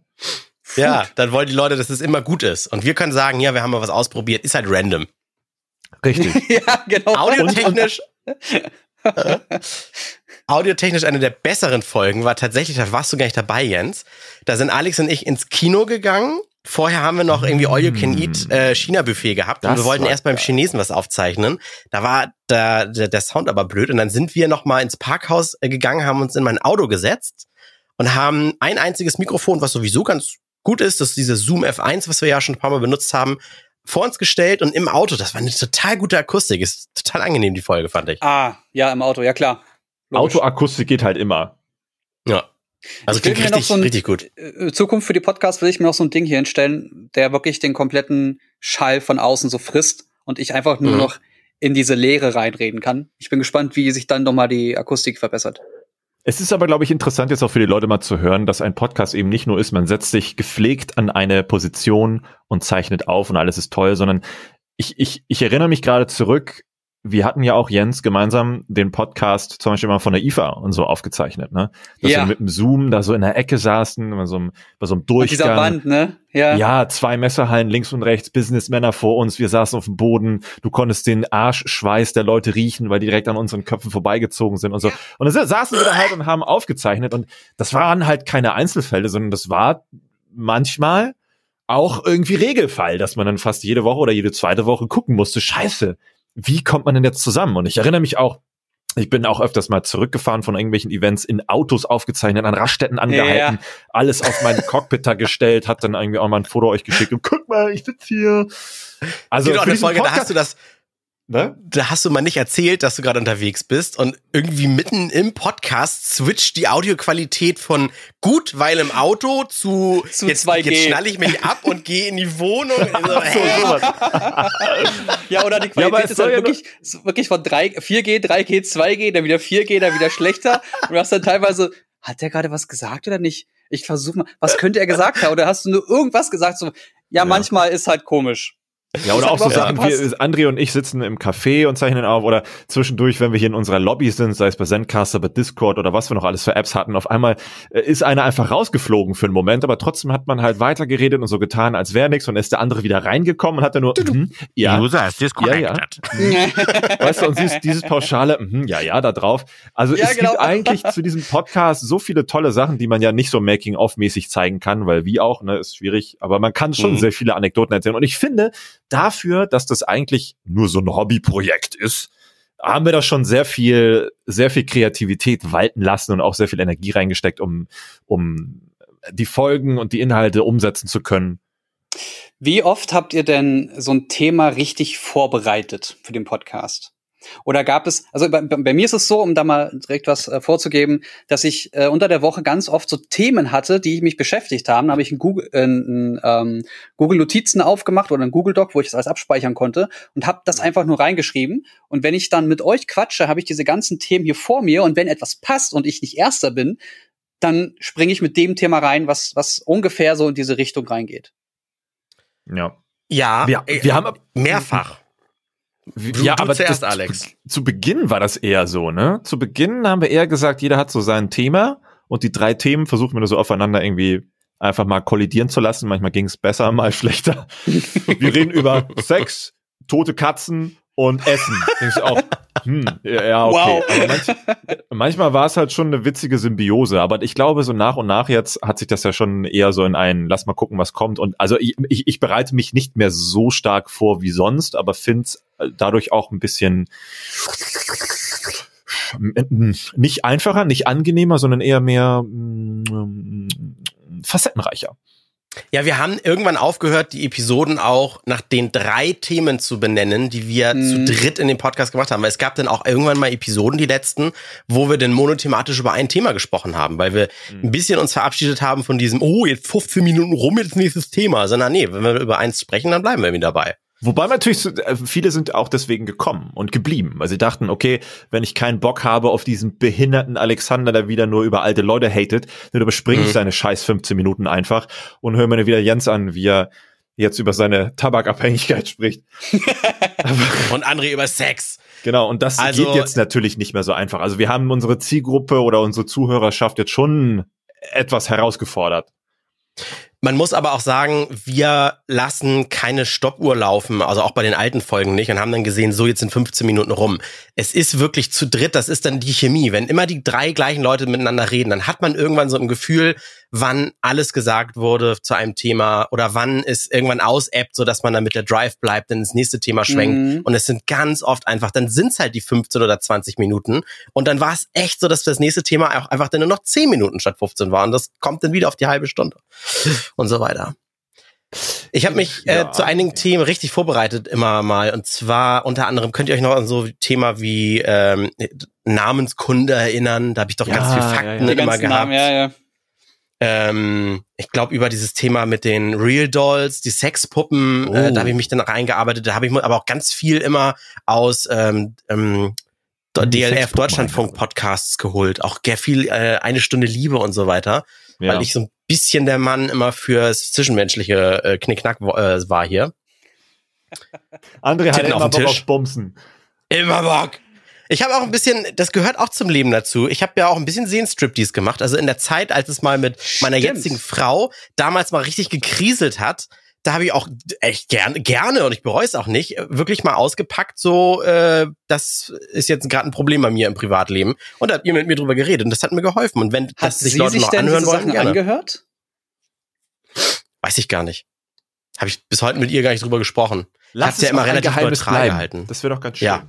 Ja, dann wollen die Leute, dass es immer gut ist. Und wir können sagen, ja, wir haben mal was ausprobiert, ist halt random. Richtig. ja, genau. Audiotechnisch. Audiotechnisch eine der besseren Folgen war tatsächlich, da warst du gar nicht dabei, Jens. Da sind Alex und ich ins Kino gegangen. Vorher haben wir noch irgendwie All You Can Eat äh, China-Buffet gehabt und Das wir wollten erst beim. Chinesen was aufzeichnen. Da war der, der, der Sound aber blöd und dann sind wir noch mal ins Parkhaus äh, gegangen, haben uns in mein Auto gesetzt und haben ein einziges Mikrofon, was sowieso ganz gut ist, das ist diese Zoom F1, was wir ja schon ein paar Mal benutzt haben, vor uns gestellt und im Auto. Das war eine total gute Akustik. Ist total angenehm, die Folge, fand ich. Ah, ja, im Auto, ja klar. Logisch. Autoakustik geht halt immer. Ja. Also Ich klingt richtig, so ein- richtig gut. Äh, Zukunft für die Podcasts will ich mir noch so ein Ding hier hinstellen, der wirklich den kompletten Schall von außen so frisst und ich einfach nur Mhm. noch in diese Leere reinreden kann. Ich bin gespannt, wie sich dann noch mal die Akustik verbessert. Es ist aber, glaube ich, interessant jetzt auch für die Leute mal zu hören, dass ein Podcast eben nicht nur ist, man setzt sich gepflegt an eine Position und zeichnet auf und alles ist toll, sondern ich, ich, ich erinnere mich gerade zurück, wir hatten ja auch Jens gemeinsam den Podcast zum Beispiel mal von der IFA und so aufgezeichnet, ne? Dass Ja. wir mit dem Zoom da so in der Ecke saßen, bei so einem, bei so einem Durchgang. dieser Wand, ne? Ja. Ja, zwei Messerhallen links und rechts, Businessmänner vor uns, wir saßen auf dem Boden, du konntest den Arschschweiß der Leute riechen, weil die direkt an unseren Köpfen vorbeigezogen sind und so. Und dann saßen wir da halt und haben aufgezeichnet und das waren halt keine Einzelfälle, sondern das war manchmal auch irgendwie Regelfall, dass man dann fast jede Woche oder jede zweite Woche gucken musste, scheiße, wie kommt man denn jetzt zusammen? Und ich erinnere mich auch, Ich bin auch öfters mal zurückgefahren von irgendwelchen Events in Autos aufgezeichnet, an Raststätten angehalten, ja. alles auf meinen Cockpit da gestellt, hat dann irgendwie auch mal ein Foto euch geschickt und guck mal, ich sitze hier. Also genau, für Folge, Podcast, da hast du das, Ne? Da hast du mal nicht erzählt, dass du gerade unterwegs bist und irgendwie mitten im Podcast switcht die Audioqualität von gut, weil im Auto zu, zu jetzt, 2G. jetzt schnalle ich mich ab und gehe in die Wohnung. so, ja, oder die Qualität ja, ist halt wirklich, wirklich von 3, 4G, 3G, 2G, dann wieder 4G, dann wieder schlechter. Und du hast dann teilweise, hat der gerade was gesagt oder nicht? Ich versuche mal, was könnte er gesagt haben? Oder hast du nur irgendwas gesagt? So, ja, ja. manchmal ist halt komisch. Ja, oder auch so Sachen wie André und ich sitzen im Café und zeichnen auf oder zwischendurch, wenn wir hier in unserer Lobby sind, sei es bei Zencaster, bei Discord oder was wir noch alles für Apps hatten, auf einmal äh, ist einer einfach rausgeflogen für einen Moment, aber trotzdem hat man halt weitergeredet und so getan, als wäre nichts und ist der andere wieder reingekommen und hat dann nur, mm, ja, User ist disconnected. Ja, ja. weißt du, und siehst dieses pauschale, mm, ja, ja, da drauf. Also ja, es genau. gibt eigentlich zu diesem Podcast so viele tolle Sachen, die man ja nicht so Making-of-mäßig zeigen kann, weil wie auch, ne, ist schwierig, aber man kann schon mhm. sehr viele Anekdoten erzählen und ich finde, dafür, dass das eigentlich nur so ein Hobbyprojekt ist, haben wir da schon sehr viel, sehr viel Kreativität walten lassen und auch sehr viel Energie reingesteckt, um, um die Folgen und die Inhalte umsetzen zu können. Wie oft habt ihr denn so ein Thema richtig vorbereitet für den Podcast? Oder gab es, also bei, bei, mir ist es so, um da mal direkt was äh, vorzugeben, dass ich äh, unter der Woche ganz oft so Themen hatte, die mich beschäftigt haben. Da habe ich ein Google, äh, ein, ähm, Google Notizen aufgemacht oder ein Google Doc, wo ich das alles abspeichern konnte und habe das einfach nur reingeschrieben. Und wenn ich dann mit euch quatsche, habe ich diese ganzen Themen hier vor mir und wenn etwas passt und ich nicht Erster bin, dann springe ich mit dem Thema rein, was, was ungefähr so in diese Richtung reingeht. Ja. Ja, wir, wir äh, haben mehrfach. Du, ja, du aber zuerst, das, Alex. Zu Beginn war das eher so, ne? Zu Beginn haben wir eher gesagt, jeder hat so sein Thema und die drei Themen versuchen wir so aufeinander irgendwie einfach mal kollidieren zu lassen. Manchmal ging es besser, mal schlechter. wir reden über Sex, tote Katzen und Essen. Denkst auch, hm, ja, okay. Wow. Manch, manchmal war es halt schon eine witzige Symbiose, aber ich glaube, so nach und nach jetzt hat sich das ja schon eher so in einen, lass mal gucken, was kommt. Und also ich, ich, ich bereite mich nicht mehr so stark vor wie sonst, aber finde es dadurch auch ein bisschen nicht einfacher, nicht angenehmer, sondern eher mehr mm, facettenreicher. Ja, wir haben irgendwann aufgehört, die Episoden auch nach den drei Themen zu benennen, die wir mhm. zu dritt in dem Podcast gemacht haben. Weil es gab dann auch irgendwann mal Episoden, die letzten, wo wir dann monothematisch über ein Thema gesprochen haben, weil wir mhm. ein bisschen uns verabschiedet haben von diesem, oh, jetzt 15 Minuten rum, jetzt nächstes Thema. Sondern nee, wenn wir über eins sprechen, dann bleiben wir wieder dabei. Wobei natürlich äh, viele sind auch deswegen gekommen und geblieben, weil sie dachten, okay, wenn ich keinen Bock habe auf diesen behinderten Alexander, der wieder nur über alte Leute hatet, dann überspringe mhm. ich seine scheiß 15 Minuten einfach und höre mir wieder Jens an, wie er jetzt über seine Tabakabhängigkeit spricht. und André über Sex. Genau, und das also, geht jetzt natürlich nicht mehr so einfach. Also wir haben unsere Zielgruppe oder unsere Zuhörerschaft jetzt schon etwas herausgefordert. Man muss aber auch sagen, wir lassen keine Stoppuhr laufen, also auch bei den alten Folgen nicht und haben dann gesehen, so jetzt sind 15 Minuten rum. Es ist wirklich zu dritt, das ist dann die Chemie. Wenn immer die drei gleichen Leute miteinander reden, dann hat man irgendwann so ein Gefühl, wann alles gesagt wurde zu einem Thema oder wann es irgendwann ausappt, so dass man dann mit der Drive bleibt, dann ins nächste Thema schwenkt. Mhm. Und es sind ganz oft einfach, dann sind's halt die 15 oder 20 Minuten. Und dann war es echt so, dass das nächste Thema auch einfach dann nur noch 10 Minuten statt 15 war. Und das kommt dann wieder auf die halbe Stunde und so weiter. Ich habe mich äh, ja, zu einigen okay. Themen richtig vorbereitet immer mal. Und zwar unter anderem könnt ihr euch noch an so Thema wie ähm, Namenskunde erinnern. Da habe ich doch ja, ganz viel Fakten ja, immer gehabt. Namen, ja, ja. Ähm, ich glaube, über dieses Thema mit den Real Dolls, die Sexpuppen, oh. äh, da habe ich mich dann reingearbeitet. Da habe ich aber auch ganz viel immer aus ähm, ähm, DLF Deutschlandfunk Podcasts geholt. Auch viel äh, eine Stunde Liebe und so weiter. Ja. Weil ich so ein bisschen der Mann immer fürs zwischenmenschliche äh, Knickknack äh, war hier. André hat immer Bock auf Bumsen. Immer Bock. Ich habe auch ein bisschen, das gehört auch zum Leben dazu. Ich habe ja auch ein bisschen Sehenstriptease gemacht. Also in der Zeit, als es mal mit meiner Stimmt. jetzigen Frau damals mal richtig gekriselt hat, da habe ich auch echt gerne, gerne und ich bereue es auch nicht, wirklich mal ausgepackt, so, äh, das ist jetzt gerade ein Problem bei mir im Privatleben. Und da habt ihr mit mir drüber geredet und das hat mir geholfen. Und wenn hat das sich Sie Leute sich noch anhören wollen, gerne. angehört? Weiß ich gar nicht. Habe ich bis heute mit ihr gar nicht drüber gesprochen. Lass es ja immer relativ neutral bleiben. gehalten. Das wäre doch ganz schön. Ja.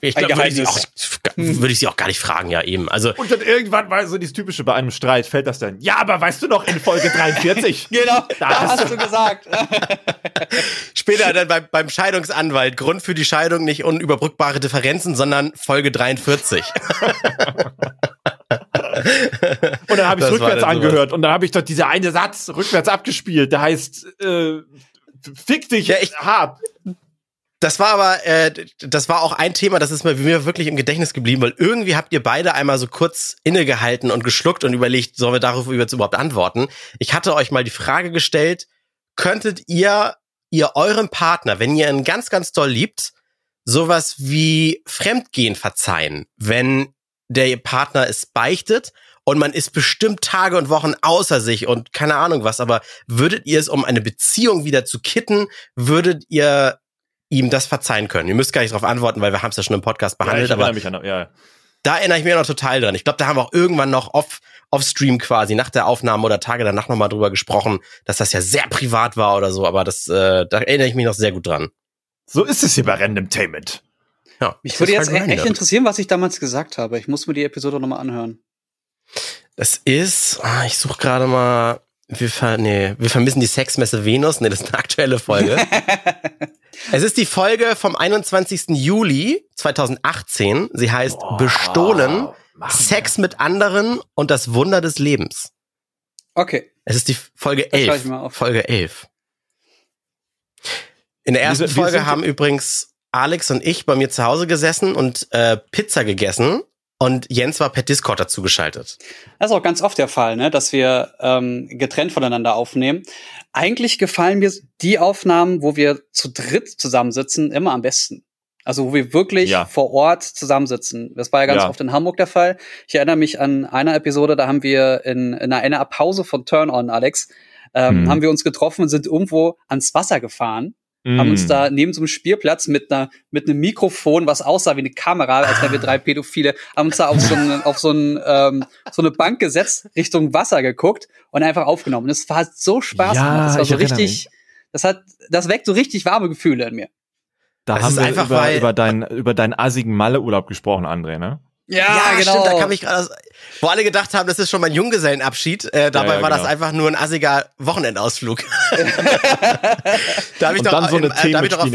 Ich glaube, auch, würde ich sie auch gar nicht fragen, ja eben. Also Und dann irgendwann war so dieses typische bei einem Streit, fällt das dann, ja, aber weißt du noch, in Folge 43. Genau, Da da hast du gesagt. später dann beim, beim Scheidungsanwalt, Grund für die Scheidung nicht unüberbrückbare Differenzen, sondern Folge 43. Und dann habe ich Das war rückwärts angehört und dann habe ich dort dieser eine Satz rückwärts abgespielt, der heißt, äh, fick dich, Ja, ich- hab. Das war aber, äh, das war auch ein Thema, das ist mir, wirklich im Gedächtnis geblieben, weil irgendwie habt ihr beide einmal so kurz innegehalten und geschluckt und überlegt, sollen wir darauf jetzt überhaupt antworten? Ich hatte euch mal die Frage gestellt, könntet ihr, ihr eurem Partner, wenn ihr ihn ganz, ganz doll liebt, sowas wie Fremdgehen verzeihen, wenn der Partner es beichtet und man ist bestimmt Tage und Wochen außer sich und keine Ahnung was, aber würdet ihr es, um eine Beziehung wieder zu kitten, würdet ihr ihm das verzeihen können? Ihr müsst gar nicht darauf antworten, weil wir haben es ja schon im Podcast behandelt, ja, ich aber erinnere mich an, ja. da erinnere ich mich noch total dran. Ich glaube, da haben wir auch irgendwann noch off, off Stream quasi nach der Aufnahme oder Tage danach nochmal drüber gesprochen, dass das ja sehr privat war oder so, aber das, äh, da erinnere ich mich noch sehr gut dran. So ist es hier bei Randomtainment. Ja, Mich würde jetzt halt e- echt random. interessieren, was ich damals gesagt habe. Ich muss mir die Episode nochmal anhören. Das ist, ah, ich suche gerade mal, wir, ver, nee, wir vermissen die Sexmesse Venus. Nee, das ist eine aktuelle Folge. es ist die Folge vom 21. Juli 2018. Sie heißt Bestohlen, Mann. Sex mit anderen und das Wunder des Lebens. Okay. Es ist die Folge Das schreibe 11. ich mal auf. Folge 11. In der ersten Wir wir Folge haben übrigens Alex und ich bei mir zu Hause gesessen und äh, Pizza gegessen und Jens war per Discord dazu geschaltet. Das ist auch ganz oft der Fall, ne, dass wir ähm, getrennt voneinander aufnehmen. Eigentlich gefallen mir die Aufnahmen, wo wir zu dritt zusammensitzen, immer am besten. Also wo wir wirklich Ja. vor Ort zusammensitzen. Das war ja ganz Ja. oft in Hamburg der Fall. Ich erinnere mich an einer Episode, da haben wir in, in einer Pause von Turn On, Alex, ähm, Mhm. haben wir uns getroffen und sind irgendwo ans Wasser gefahren haben Mm. uns da neben so einem Spielplatz mit einer mit einem Mikrofon, was aussah wie eine Kamera, als wären wir drei Pädophile, haben uns da auf so, eine, auf so, ein, ähm, so eine Bank gesetzt, Richtung Wasser geguckt und einfach aufgenommen. Das war so Spaß Ja, gemacht. Das war ich so erinnere richtig, das hat, das weckt so richtig warme Gefühle in mir. Da Das haben ist wir einfach, über, über, dein, über deinen assigen Malle-Urlaub gesprochen, André, ne? Ja, genau. stimmt, da kam ich gerade, wo alle gedacht haben, das ist schon mein Junggesellenabschied. Äh, dabei Ja, ja, war das genau. einfach nur ein assiger Wochenendausflug. da habe ich Und doch, dann so eine im- äh, Themen da mit doch auf,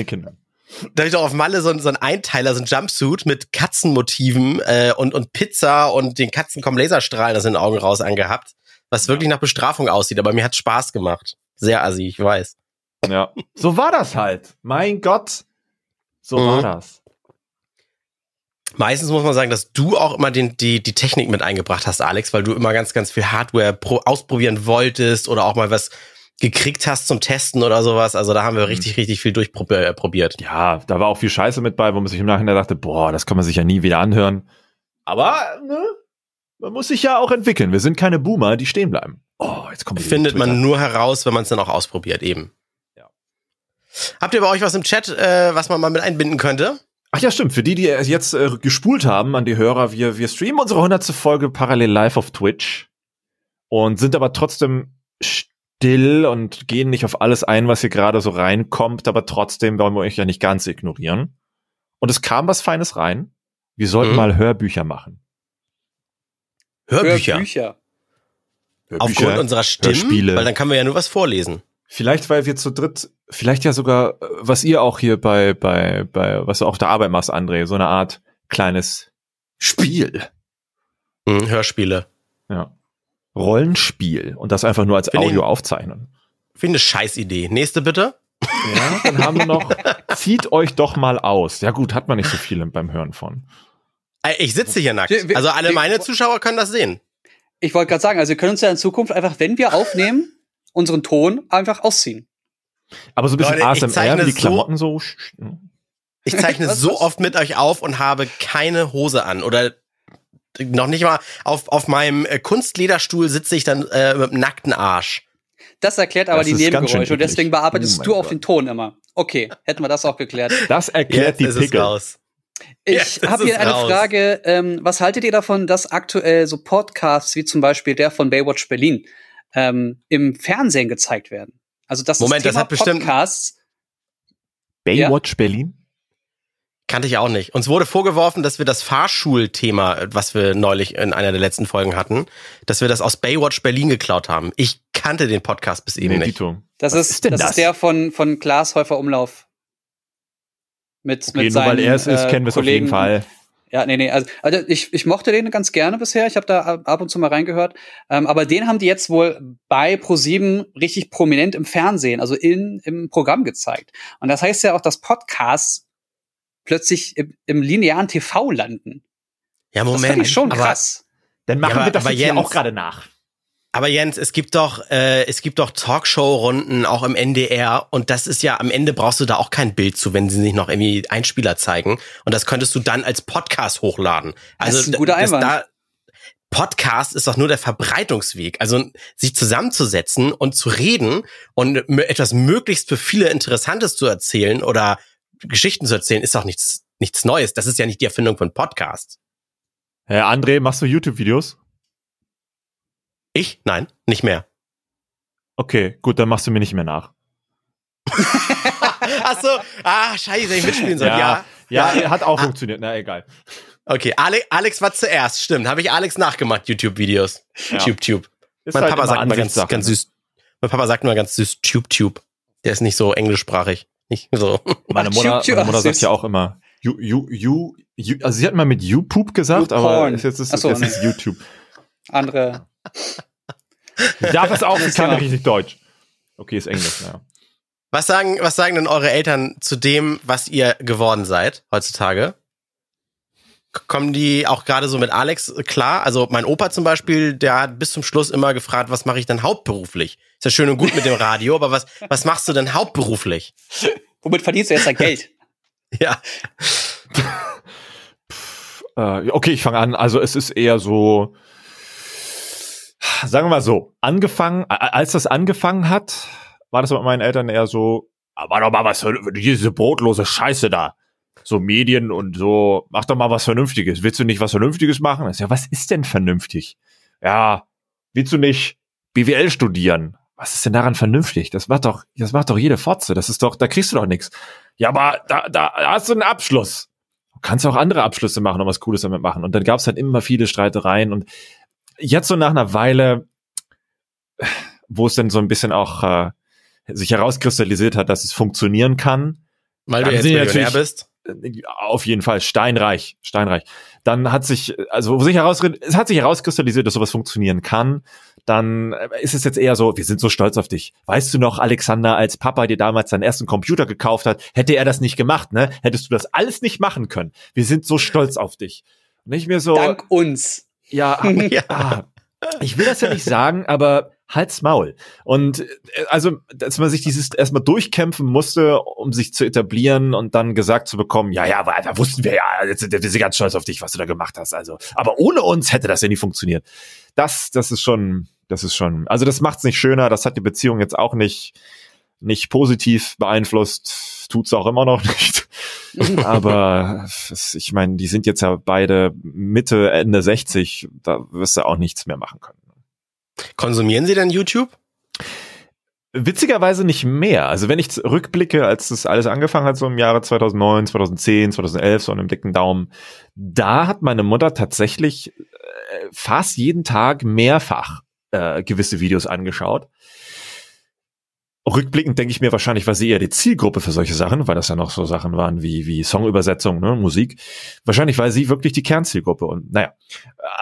da hab ich doch auf Malle so, so ein Einteiler, so ein Jumpsuit mit Katzenmotiven äh, und, und Pizza und den Katzen kommen Laserstrahlen aus den Augen raus angehabt. Was wirklich nach Bestrafung aussieht, aber mir hat Spaß gemacht. Sehr assi, ich weiß. Ja. So war das halt. Mein Gott. So Mhm. war das. Meistens muss man sagen, dass du auch immer den, die, die Technik mit eingebracht hast, Alex, weil du immer ganz, ganz viel Hardware pro, ausprobieren wolltest oder auch mal was gekriegt hast zum Testen oder sowas. Also da haben wir richtig, richtig viel durchprobiert. Ja, da war auch viel Scheiße mit bei, wo man sich im Nachhinein dachte, boah, das kann man sich ja nie wieder anhören. Aber, ne? Man muss sich ja auch entwickeln. Wir sind keine Boomer, die stehen bleiben. Oh, jetzt kommt Findet man nur heraus, wenn man es dann auch ausprobiert, eben. Ja. Habt ihr bei euch was im Chat, äh, was man mal mit einbinden könnte? Ach ja, stimmt. Für die, die jetzt äh, gespult haben an die Hörer, wir, wir streamen unsere 100. Folge parallel live auf Twitch und sind aber trotzdem still und gehen nicht auf alles ein, was hier gerade so reinkommt, aber trotzdem wollen wir euch ja nicht ganz ignorieren. Und es kam was Feines rein. Wir sollten Mhm. mal Hörbücher machen. Hörbücher. Hörbücher. Aufgrund unserer Stimmen, Hörspiele. weil dann können wir ja nur was vorlesen. Vielleicht, weil wir zu dritt, vielleicht ja sogar, äh, was ihr auch hier bei, bei, bei, was du auf der Arbeit machst, André, so eine Art kleines Spiel. Hm, Hörspiele. Ja. Rollenspiel und das einfach nur als Finde ich- Audio aufzeichnen. Finde eine Scheißidee. Nächste bitte. Ja, dann haben wir noch, zieht euch doch mal aus. Ja gut, hat man nicht so viel beim Hören von. Ich sitze hier nackt. Also alle meine Zuschauer können das sehen. Ich wollte gerade sagen, also wir können uns ja in Zukunft einfach, wenn wir aufnehmen, unseren Ton einfach ausziehen. Aber so ein bisschen Leute, ich ASMR, zeichne wie die so- Klamotten so. Ich zeichne Was, so was? oft mit euch auf und habe keine Hose an. Oder noch nicht mal auf, auf meinem äh, Kunstlederstuhl sitze ich dann äh, mit dem nackten Arsch. Das erklärt aber Das die Nebengeräusche und deswegen bearbeitest Oh du auf den Ton immer. Okay, hätten wir das auch geklärt. Das erklärt die ist es Pickel. raus. Ich Jetzt habe hier eine raus. Frage. Ähm, was haltet ihr davon, dass aktuell so Podcasts wie zum Beispiel der von Baywatch Berlin ähm, im Fernsehen gezeigt werden? Also dass Moment, das das Thema hat bestimmt- Podcasts Baywatch Berlin? Kannte ich auch nicht. Uns wurde vorgeworfen, dass wir das Fahrschulthema, was wir neulich in einer der letzten Folgen hatten, dass wir das aus Baywatch Berlin geklaut haben. Ich kannte den Podcast bis eben Nee, nicht. Das Was ist, ist denn das, das? ist der von, von Klaas Häufer Umlauf. Mit, Okay, mit nur weil seinen, er es ist, äh, kennen wir es auf jeden Fall. Ja, nee, nee. Also, also ich, ich mochte den ganz gerne bisher. Ich habe da ab und zu mal reingehört. Ähm, aber den haben die jetzt wohl bei ProSieben richtig prominent im Fernsehen, also in, im Programm gezeigt. Und das heißt ja auch, dass Podcasts plötzlich im, im linearen TV landen. Ja, Das Moment. finde ich schon aber, krass. Dann machen Ja, aber- wir das aber jetzt hier Jens- auch gerade nach. Aber Jens, es gibt doch, äh, es gibt doch Talkshow-Runden auch im NDR und das ist ja am Ende brauchst du da auch kein Bild zu, wenn sie nicht noch irgendwie Einspieler zeigen. Und das könntest du dann als Podcast hochladen. Also Das ist ein guter das Einwand. Da, Podcast ist doch nur der Verbreitungsweg. Also sich zusammenzusetzen und zu reden und etwas möglichst für viele Interessantes zu erzählen oder Geschichten zu erzählen, ist doch nichts, nichts Neues. Das ist ja nicht die Erfindung von Podcasts. Herr André, machst du YouTube-Videos? Ich? Nein, nicht mehr. Okay, gut, dann machst du mir nicht mehr nach. Ach so, ah, scheiße, ich mitspielen soll. Ja. ja, ja, hat auch funktioniert. Na, egal. Okay, Ale Alex war zuerst, stimmt. Habe ich Alex nachgemacht, YouTube-Videos. Ja. Tube, Tube. Ist Mein halt Papa sagt immer ganz, ganz ne? süß. Mein Papa sagt immer ganz süß, Tube, Tube. Der ist nicht so englischsprachig. Nicht so. Meine Mutter, Tube, Tube, meine Mutter sagt süß. ja auch immer, you, you, you, you, also sie hat mal mit You-Poop gesagt, aber YouPorn. ist jetzt ist, so, jetzt nee. ist YouTube. Andere. Ich darf es auch, ich kann richtig Deutsch. Okay, ist Englisch, ja. Was sagen, was sagen denn eure Eltern zu dem, was ihr geworden seid heutzutage? Kommen die auch gerade so mit Alex klar? Also mein Opa zum Beispiel, der hat bis zum Schluss immer gefragt, was mache ich denn hauptberuflich? Ist ja schön und gut mit dem Radio, aber was, was machst du denn hauptberuflich? Womit verdienst du jetzt dein Geld? Ja. Äh, okay, ich fange an. Also es ist eher so, sagen wir mal so, angefangen, als das angefangen hat, war das bei meinen Eltern eher so, "Ah, war doch mal was diese brotlose Scheiße da. So Medien und so, mach doch mal was Vernünftiges. Willst du nicht was Vernünftiges machen? Ja, was ist denn vernünftig? Ja, willst du nicht BWL studieren? Was ist denn daran vernünftig? Das macht doch, das macht doch jede Fotze. Das ist doch, da kriegst du doch nichts. Ja, aber da, da hast du einen Abschluss. Du kannst auch andere Abschlüsse machen und was Cooles damit machen. Und dann gab es halt immer viele Streitereien. Und jetzt so nach einer Weile, wo es dann so ein bisschen auch äh, sich herauskristallisiert hat, dass es funktionieren kann, Weil du jetzt Millionär bist. äh, auf jeden Fall steinreich, steinreich. Dann hat sich, also wo sich heraus, es hat sich herauskristallisiert, dass sowas funktionieren kann. Dann äh, ist es jetzt eher so, wir sind so stolz auf dich. Weißt du noch, Alexander, als Papa dir damals seinen ersten Computer gekauft hat, hätte er das nicht gemacht, ne? Hättest du das alles nicht machen können. Wir sind so stolz auf dich. Nicht mehr so, Dank uns. Ja, Ja. ah, ich will das ja nicht sagen, aber halt's Maul. Und äh, also, dass man sich dieses erstmal durchkämpfen musste, um sich zu etablieren und dann gesagt zu bekommen, ja, ja, da wussten wir ja, wir sind ganz stolz auf dich, was du da gemacht hast. Also, aber ohne uns hätte das ja nie funktioniert. Das, das ist schon, das ist schon, also das macht's nicht schöner, das hat die Beziehung jetzt auch nicht, nicht positiv beeinflusst, tut's auch immer noch nicht. Aber ich meine, die sind jetzt ja beide Mitte, Ende 60, da wirst du auch nichts mehr machen können. Konsumieren sie denn YouTube? Witzigerweise nicht mehr. Also wenn ich rückblicke, als das alles angefangen hat, so im Jahre 2009, 2010, 2011, so einem dicken Daumen, da hat meine Mutter tatsächlich äh, fast jeden Tag mehrfach äh, gewisse Videos angeschaut. Rückblickend denke ich mir wahrscheinlich, war sie eher die Zielgruppe für solche Sachen, weil das ja noch so Sachen waren wie, wie Songübersetzung, ne, Musik. Wahrscheinlich war sie wirklich die Kernzielgruppe und naja,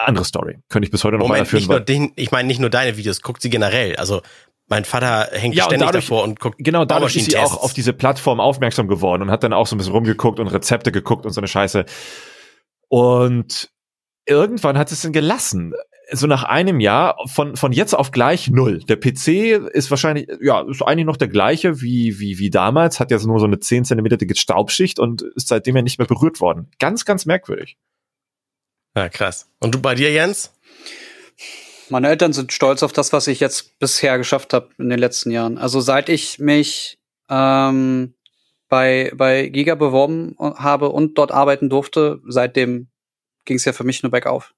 andere Story. Könnte ich bis heute noch Moment, weiterführen. nicht nur den, ich meine nicht nur deine Videos, guckt sie generell. Also mein Vater hängt Ja, und ständig dadurch- davor und guckt Genau, dadurch ist sie auch auf diese Plattform aufmerksam geworden und hat dann auch so ein bisschen rumgeguckt und Rezepte geguckt und so eine Scheiße. Und irgendwann hat es dann gelassen. So nach einem Jahr von, von jetzt auf gleich null. Der PC ist wahrscheinlich, ja, ist eigentlich noch der gleiche wie, wie, wie damals, hat jetzt nur so eine 10 Zentimeter dicke Staubschicht und ist seitdem ja nicht mehr berührt worden. Ganz, ganz merkwürdig. Ja, krass. Und du bei dir, Jens? Meine Eltern sind stolz auf das, was ich jetzt bisher geschafft habe in den letzten Jahren. Also seit ich mich ähm, bei, bei Giga beworben habe und dort arbeiten durfte, seitdem ging es ja für mich nur bergauf.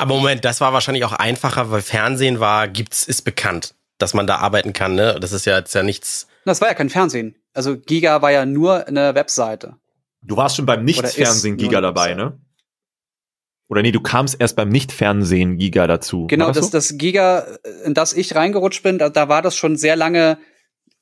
Aber Moment, das war wahrscheinlich auch einfacher, weil Fernsehen war, gibt's, ist bekannt, dass man da arbeiten kann, ne? Das ist ja jetzt ja nichts. Das war ja kein Fernsehen. Also Giga war ja nur eine Webseite. Du warst schon beim Nicht-Fernsehen-Giga dabei, ne? Oder nee, du kamst erst beim Nicht-Fernsehen Giga dazu. Genau, das, das, so? das Giga, in das ich reingerutscht bin, da, da war das schon sehr lange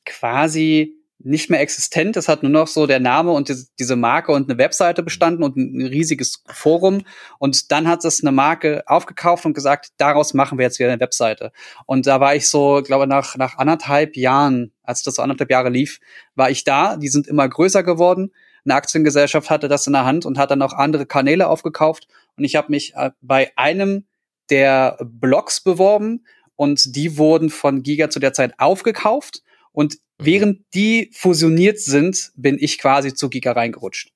quasi nicht mehr existent. Es hat nur noch so der Name und die, diese Marke und eine Webseite bestanden und ein riesiges Forum. Und dann hat es eine Marke aufgekauft und gesagt, daraus machen wir jetzt wieder eine Webseite. Und da war ich so, glaube nach, nach anderthalb Jahren, als das so anderthalb Jahre lief, war ich da. Die sind immer größer geworden. Eine Aktiengesellschaft hatte das in der Hand und hat dann auch andere Kanäle aufgekauft. Und ich habe mich äh, bei einem der Blogs beworben und die wurden von Giga zu der Zeit aufgekauft. Und während die fusioniert sind, bin ich quasi zu Giga reingerutscht.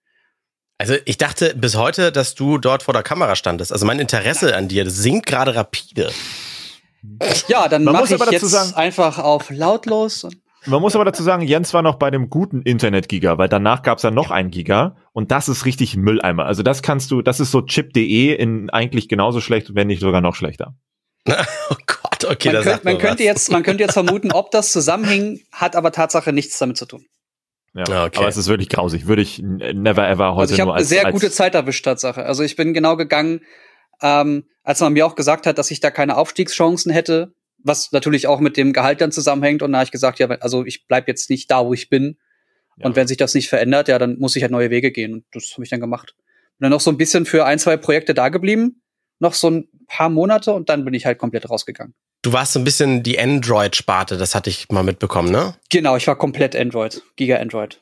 Also ich dachte bis heute, dass du dort vor der Kamera standest. Also mein Interesse an dir, das sinkt gerade rapide. Ja, dann mache ich aber dazu jetzt sagen- einfach auf lautlos. Und Man muss aber dazu sagen, Jens war noch bei dem guten Internet-Giga, weil danach gab's ja noch ein Giga und das ist richtig Mülleimer. Also das kannst du, das ist so chip.de in eigentlich genauso schlecht, wenn nicht sogar noch schlechter. Oh Gott, okay, man könnt, man man könnte was. jetzt, man könnte jetzt vermuten, ob das zusammenhing, hat aber Tatsache nichts damit zu tun. Ja, Ah, okay. aber es ist wirklich grausig. Würde ich never ever heute Also ich nur habe als, sehr als gute Zeit erwischt, Tatsache. Also ich bin genau gegangen, ähm, als man mir auch gesagt hat, dass ich da keine Aufstiegschancen hätte, was natürlich auch mit dem Gehalt dann zusammenhängt. Und da habe ich gesagt, ja, also ich bleib jetzt nicht da, wo ich bin. Ja. Und wenn sich das nicht verändert, ja, dann muss ich halt neue Wege gehen. Und das habe ich dann gemacht. Bin dann noch so ein bisschen für ein, zwei Projekte da geblieben, noch so ein paar Monate und dann bin ich halt komplett rausgegangen. Du warst so ein bisschen die Android-Sparte, das hatte ich mal mitbekommen, ne? Genau, ich war komplett Android, Giga Android.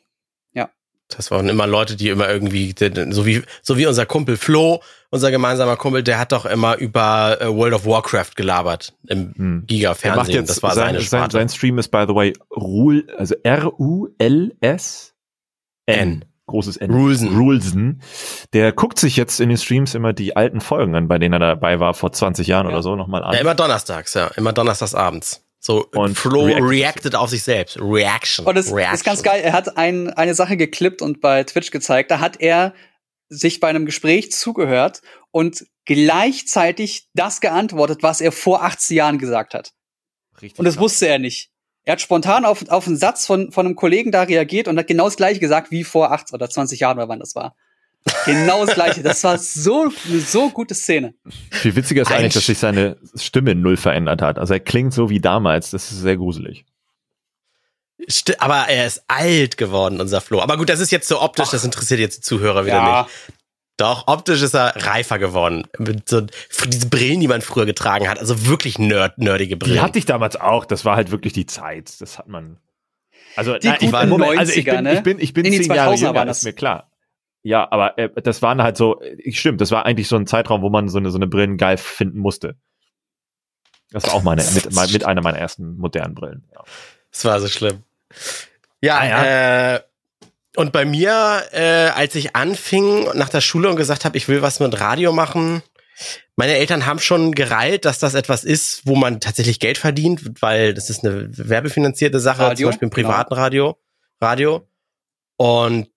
Das waren immer Leute, die immer irgendwie, so wie, so wie unser Kumpel Flo, unser gemeinsamer Kumpel, der hat doch immer über äh, World of Warcraft gelabert im Hm. Er macht Giga-Fernsehen. Das war sein, seine sein, Sparte. sein Stream ist by the way Rul, also R U L S N. N. Großes N. Rulsen. Rulsen. Der guckt sich jetzt in den Streams immer die alten Folgen an, bei denen er dabei war vor 20 Jahren Ja. oder so nochmal an. Ja, immer donnerstags, ja. Immer donnerstags abends. So, Und Flo reacted. reacted auf sich selbst. Reaction. Und es Reaction. ist ganz geil. Er hat ein, eine Sache geklippt und bei Twitch gezeigt. Da hat er sich bei einem Gespräch zugehört und gleichzeitig das geantwortet, was er vor 18 Jahren gesagt hat. Richtig Und das krass. wusste er nicht. Er hat spontan auf, auf einen Satz von, von einem Kollegen da reagiert und hat genau das gleiche gesagt wie vor 18 oder 20 Jahren oder wann das war. Genau das gleiche. Das war so, eine so gute Szene. Viel witziger ist eigentlich, dass sich seine Stimme null verändert hat. Also er klingt so wie damals. Das ist sehr gruselig. Sti- Aber er ist alt geworden, unser Flo. Aber gut, das ist jetzt so optisch, das interessiert jetzt die Zuhörer wieder Ja. nicht. Doch, optisch ist er reifer geworden. Mit so diese Brillen, die man früher getragen hat. Also wirklich nerd, nerdige Brillen. Die hatte ich damals auch. Das war halt wirklich die Zeit. Das hat man. Also, Die nein, ich, guten Moment, also ich 90er, bin, ne? ich bin, ich bin In die zehn Jahre 2000er jünger, waren ist das. mir klar. Ja, aber äh, das waren halt so, ich stimmt, das war eigentlich so ein Zeitraum, wo man so eine, so eine Brillen geil finden musste. Das war auch meine, mit, mit einer meiner ersten modernen Brillen. Ja. Das war so schlimm. Ja, Ah, Äh, und bei mir, äh, als ich anfing nach der Schule und gesagt habe, ich will was mit Radio machen, meine Eltern haben schon gereilt, dass das etwas ist, wo man tatsächlich Geld verdient, weil das ist eine werbefinanzierte Sache, Radio, zum Beispiel im genau. privaten Radio. Radio. Und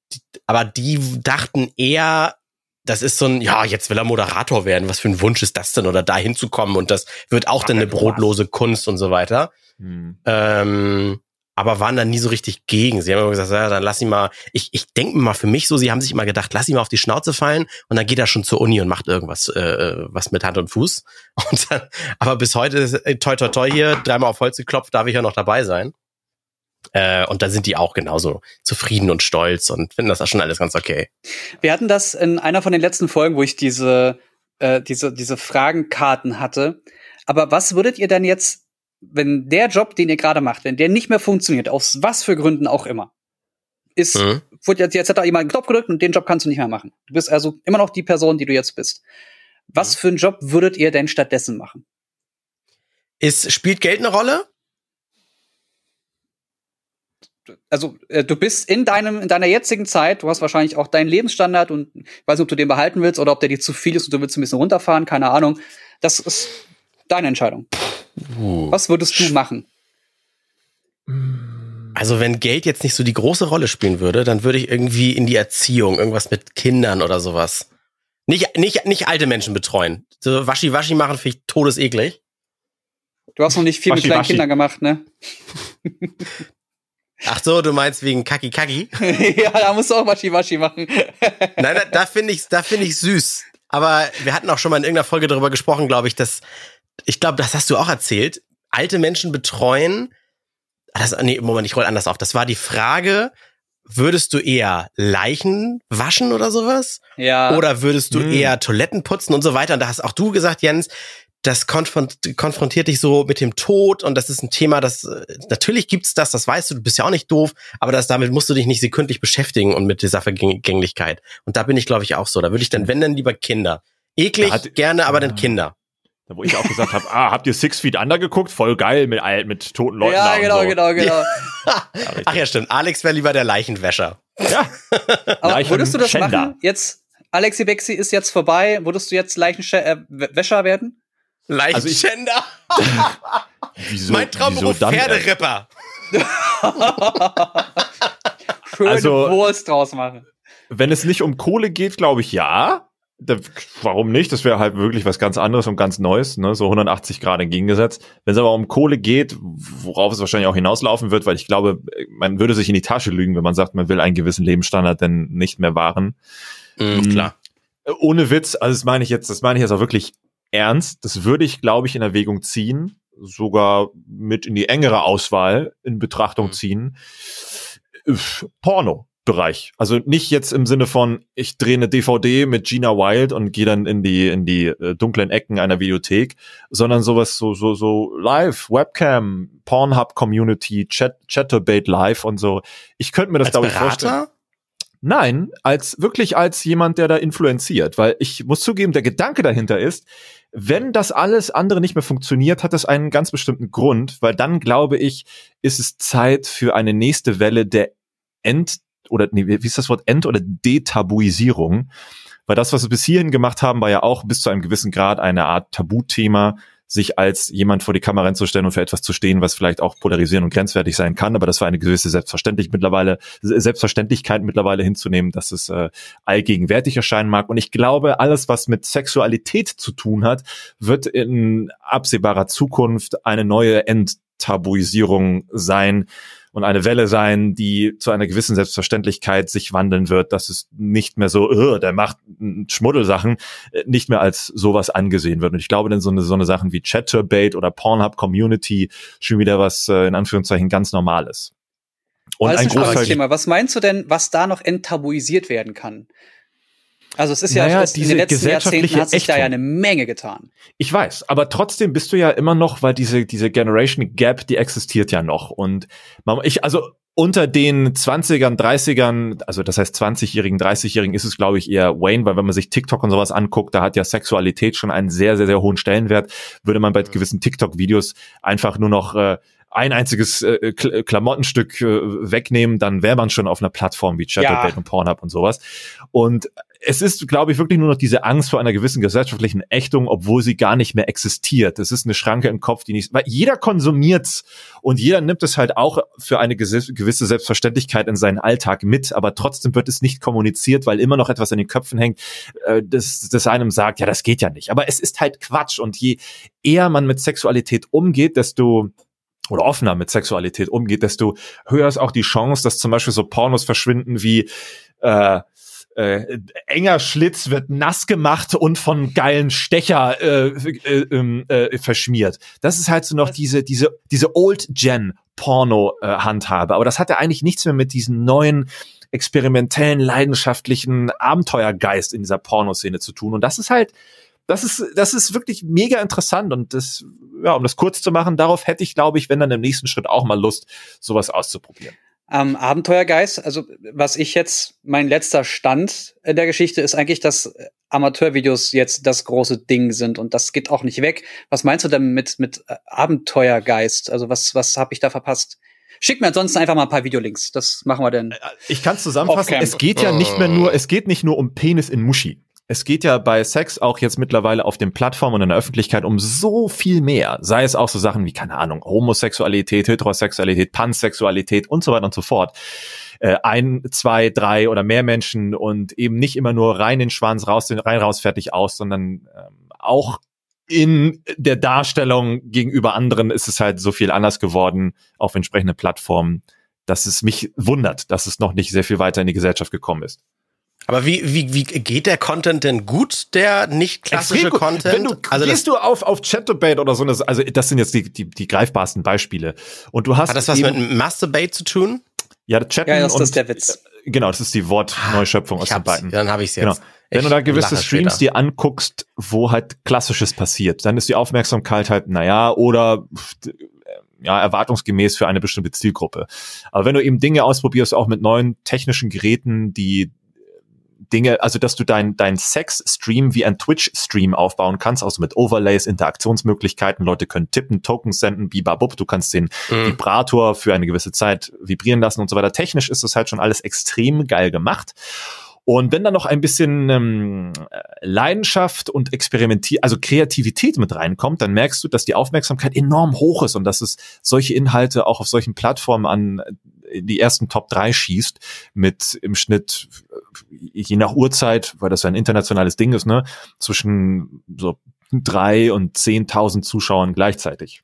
aber die dachten eher, das ist so ein, ja, jetzt will er Moderator werden. Was für ein Wunsch ist das denn? Oder da hinzukommen und das wird auch dann eine brotlose Kunst und so weiter. Hm. Ähm, aber waren dann nie so richtig gegen. Sie haben immer gesagt, ja, dann lass ihn mal, ich, ich denke mal für mich so, sie haben sich immer gedacht, lass ihn mal auf die Schnauze fallen und dann geht er schon zur Uni und macht irgendwas, äh, was mit Hand und Fuß. Und dann, aber bis heute, ist, äh, toi toi toi hier, dreimal auf Holz geklopft, darf ich ja noch dabei sein. Äh, und da sind die auch genauso zufrieden und stolz und finden das auch schon alles ganz okay. Wir hatten das in einer von den letzten Folgen, wo ich diese, äh, diese, diese Fragenkarten hatte. Aber was würdet ihr denn jetzt, wenn der Job, den ihr gerade macht, wenn der nicht mehr funktioniert, aus was für Gründen auch immer, ist, Mhm. wurde jetzt, jetzt hat da jemand einen Knopf gedrückt und den Job kannst du nicht mehr machen. Du bist also immer noch die Person, die du jetzt bist. Was für einen Job würdet ihr denn stattdessen machen? Ist, spielt Geld eine Rolle? also äh, du bist in deinem in deiner jetzigen Zeit, du hast wahrscheinlich auch deinen Lebensstandard und ich weiß nicht, ob du den behalten willst oder ob der dir zu viel ist und du willst ein bisschen runterfahren, keine Ahnung. Das ist deine Entscheidung. Uh. Was würdest du machen? Also wenn Geld jetzt nicht so die große Rolle spielen würde, dann würde ich irgendwie in die Erziehung, irgendwas mit Kindern oder sowas. Nicht, nicht, nicht alte Menschen betreuen. So Waschi-Waschi machen finde ich todeseklig. Du hast noch nicht viel mit Waschi, kleinen waschi. Kindern gemacht, ne? Ach so, du meinst wegen Kaki Kaki? ja, da musst du auch Waschi-Waschi machen. Nein, da, da finde ich, da finde ich süß. Aber wir hatten auch schon mal in irgendeiner Folge darüber gesprochen, glaube ich, dass, ich glaube, das hast du auch erzählt, alte Menschen betreuen. Das, nee, Moment, ich roll anders auf. Das war die Frage, würdest du eher Leichen waschen oder sowas? Ja. Oder würdest du Hm. eher Toiletten putzen und so weiter? Und da hast auch du gesagt, Jens, das konfront konfrontiert dich so mit dem Tod und das ist ein Thema, das äh, natürlich gibt's das, das weißt du, du bist ja auch nicht doof, aber das damit musst du dich nicht sekündlich beschäftigen und mit dieser Vergänglichkeit. Und da bin ich, glaube ich, auch so. Da würde ich dann, wenn dann lieber Kinder. Eklig, Da hat- gerne, aber dann Ah. Kinder. Da, wo ich auch gesagt habe, ah, habt ihr Six Feet Under geguckt? Voll geil mit, mit toten Leuten. da ja, und genau, so. genau, genau. Ach ja, stimmt. Alex wäre lieber der Leichenwäscher. Ja, Aber Leichen- würdest du das Schänder. machen? Jetzt, Alexi Bexi ist jetzt vorbei. Würdest du jetzt Leichenwäscher werden? Leichenschänder. wieso, mein Traumberuf? Pferderipper. Schöne Also- Wurst draus machen. Wenn es nicht um Kohle geht, glaube ich ja. Da, warum nicht? Das wäre halt wirklich was ganz anderes und ganz Neues, ne? so 180 Grad entgegengesetzt. Wenn es aber um Kohle geht, worauf es wahrscheinlich auch hinauslaufen wird, weil ich glaube, man würde sich in die Tasche lügen, wenn man sagt, man will einen gewissen Lebensstandard denn nicht mehr wahren. Mhm, klar. Äh, Ohne Witz, also das meine ich jetzt, das meine ich jetzt auch wirklich ernst. Das würde ich, glaube ich, in Erwägung ziehen, sogar mit in die engere Auswahl in Betrachtung Mhm. ziehen. Üff, Porno. Bereich. Also nicht jetzt im Sinne von, ich drehe eine DVD mit Gina Wild und gehe dann in die in die äh, dunklen Ecken einer Videothek, sondern sowas so so so Live, Webcam, Pornhub Community, Chat Chatterbait Live und so. Ich könnte mir das Als glaube ich vorstellen. Nein, als wirklich als jemand, der da influenziert, weil ich muss zugeben, der Gedanke dahinter ist, wenn das alles andere nicht mehr funktioniert, hat das einen ganz bestimmten Grund, weil dann glaube ich, ist es Zeit für eine nächste Welle der Ent oder nee, wie ist das Wort? Ent oder Detabuisierung, weil das, was wir bis hierhin gemacht haben, war ja auch bis zu einem gewissen Grad eine Art Tabuthema, sich als jemand vor die Kamera hinzustellen und für etwas zu stehen, was vielleicht auch polarisieren und grenzwertig sein kann, aber das war eine gewisse Selbstverständlich mittlerweile, Selbstverständlichkeit mittlerweile hinzunehmen, dass es äh, allgegenwärtig erscheinen mag. Und ich glaube, alles, was mit Sexualität zu tun hat, wird in absehbarer Zukunft eine neue Enttabuisierung sein und eine Welle sein, die zu einer gewissen Selbstverständlichkeit sich wandeln wird, dass es nicht mehr so, "Ugh, der macht Schmuddelsachen, äh, nicht mehr als sowas angesehen wird. Und ich glaube, dann so eine, so eine Sachen wie Chatterbait oder Pornhub Community schon wieder was, äh, in Anführungszeichen, ganz Normales. Und das ein ist ein spannendes Großteil, Thema. Was meinst du denn, was da noch enttabuisiert werden kann? Also es ist ja, Naja, es, in diese den letzten Jahrzehnten gesellschaftliche hat sich da ja Ächtung. eine Menge getan. Ich weiß, aber trotzdem bist du ja immer noch, weil diese, diese Generation Gap, die existiert ja noch. Und man, ich, also unter den 20ern, 30ern, also das heißt 20-Jährigen, 30-Jährigen ist es, glaube ich, eher Wayne, weil wenn man sich TikTok und sowas anguckt, da hat ja Sexualität schon einen sehr, sehr, sehr hohen Stellenwert. Würde man bei gewissen TikTok-Videos einfach nur noch äh, ein einziges äh, Kl Klamottenstück äh, wegnehmen, dann wäre man schon auf einer Plattform wie Chatterbait Ja. und Pornhub und sowas. Und es ist, glaube ich, wirklich nur noch diese Angst vor einer gewissen gesellschaftlichen Ächtung, obwohl sie gar nicht mehr existiert. Es ist eine Schranke im Kopf, die nicht, weil jeder konsumiert's und jeder nimmt es halt auch für eine gewisse Selbstverständlichkeit in seinen Alltag mit, aber trotzdem wird es nicht kommuniziert, weil immer noch etwas in den Köpfen hängt, äh, das, das einem sagt, ja, das geht ja nicht. Aber es ist halt Quatsch und je eher man mit Sexualität umgeht, desto oder offener mit Sexualität umgeht, desto höher ist auch die Chance, dass zum Beispiel so Pornos verschwinden wie äh, äh, enger Schlitz wird nass gemacht und von geilen Stecher äh, äh, ähm, äh, verschmiert. Das ist halt so noch diese diese diese Old Gen Porno äh, Handhabe, aber das hat ja eigentlich nichts mehr mit diesen neuen experimentellen, leidenschaftlichen Abenteuergeist in dieser Pornoszene zu tun und das ist halt das ist, das ist wirklich mega interessant und das, ja, um das kurz zu machen, darauf hätte ich, glaube ich, wenn dann im nächsten Schritt auch mal Lust, sowas auszuprobieren. Ähm, Abenteuergeist, also was ich jetzt, mein letzter Stand in der Geschichte ist eigentlich, dass Amateurvideos jetzt das große Ding sind und das geht auch nicht weg. Was meinst du denn mit, mit äh, Abenteuergeist? Also was, was habe ich da verpasst? Schick mir ansonsten einfach mal ein paar Videolinks. Das machen wir denn. Ich kann es zusammenfassen. Es geht ja nicht mehr nur, es geht nicht nur um Penis in Muschi. Es geht ja bei Sex auch jetzt mittlerweile auf den Plattformen und in der Öffentlichkeit um so viel mehr. Sei es auch so Sachen wie, keine Ahnung, Homosexualität, Heterosexualität, Pansexualität und so weiter und so fort. Äh, ein, zwei, drei oder mehr Menschen und eben nicht immer nur rein den Schwanz, raus, rein, raus, fertig aus, sondern ähm, auch in der Darstellung gegenüber anderen ist es halt so viel anders geworden auf entsprechenden Plattformen dass es mich wundert, dass es noch nicht sehr viel weiter in die Gesellschaft gekommen ist. Aber wie, wie, wie geht der Content denn gut, der nicht klassische Content? Wenn du, also gehst du auf, auf Chatterbait oder so, also das sind jetzt die, die, die greifbarsten Beispiele. Und du hast. Hat das was mit Masturbate zu tun? Ja, Chatten ja, das und, ist der Witz. Genau, das ist die Wortneuschöpfung aus den beiden. Dann habe ich es jetzt. Genau. Wenn du da gewisse Streams dir anguckst, wo halt Klassisches passiert, dann ist die Aufmerksamkeit halt, naja, oder ja, erwartungsgemäß für eine bestimmte Zielgruppe. Aber wenn du eben Dinge ausprobierst, auch mit neuen technischen Geräten, die Dinge, also dass du dein, dein Sex-Stream wie ein Twitch-Stream aufbauen kannst, also mit Overlays, Interaktionsmöglichkeiten, Leute können tippen, Tokens senden, bibabub, du kannst den mhm. Vibrator für eine gewisse Zeit vibrieren lassen und so weiter. Technisch ist das halt schon alles extrem geil gemacht. Und wenn da noch ein bisschen ähm, Leidenschaft und Experimentier, also Kreativität mit reinkommt, dann merkst du, dass die Aufmerksamkeit enorm hoch ist und dass es solche Inhalte auch auf solchen Plattformen an die ersten Top 3 schießt, mit im Schnitt, je nach Uhrzeit, weil das ja ein internationales Ding ist, ne, zwischen so drei und zehntausend Zuschauern gleichzeitig.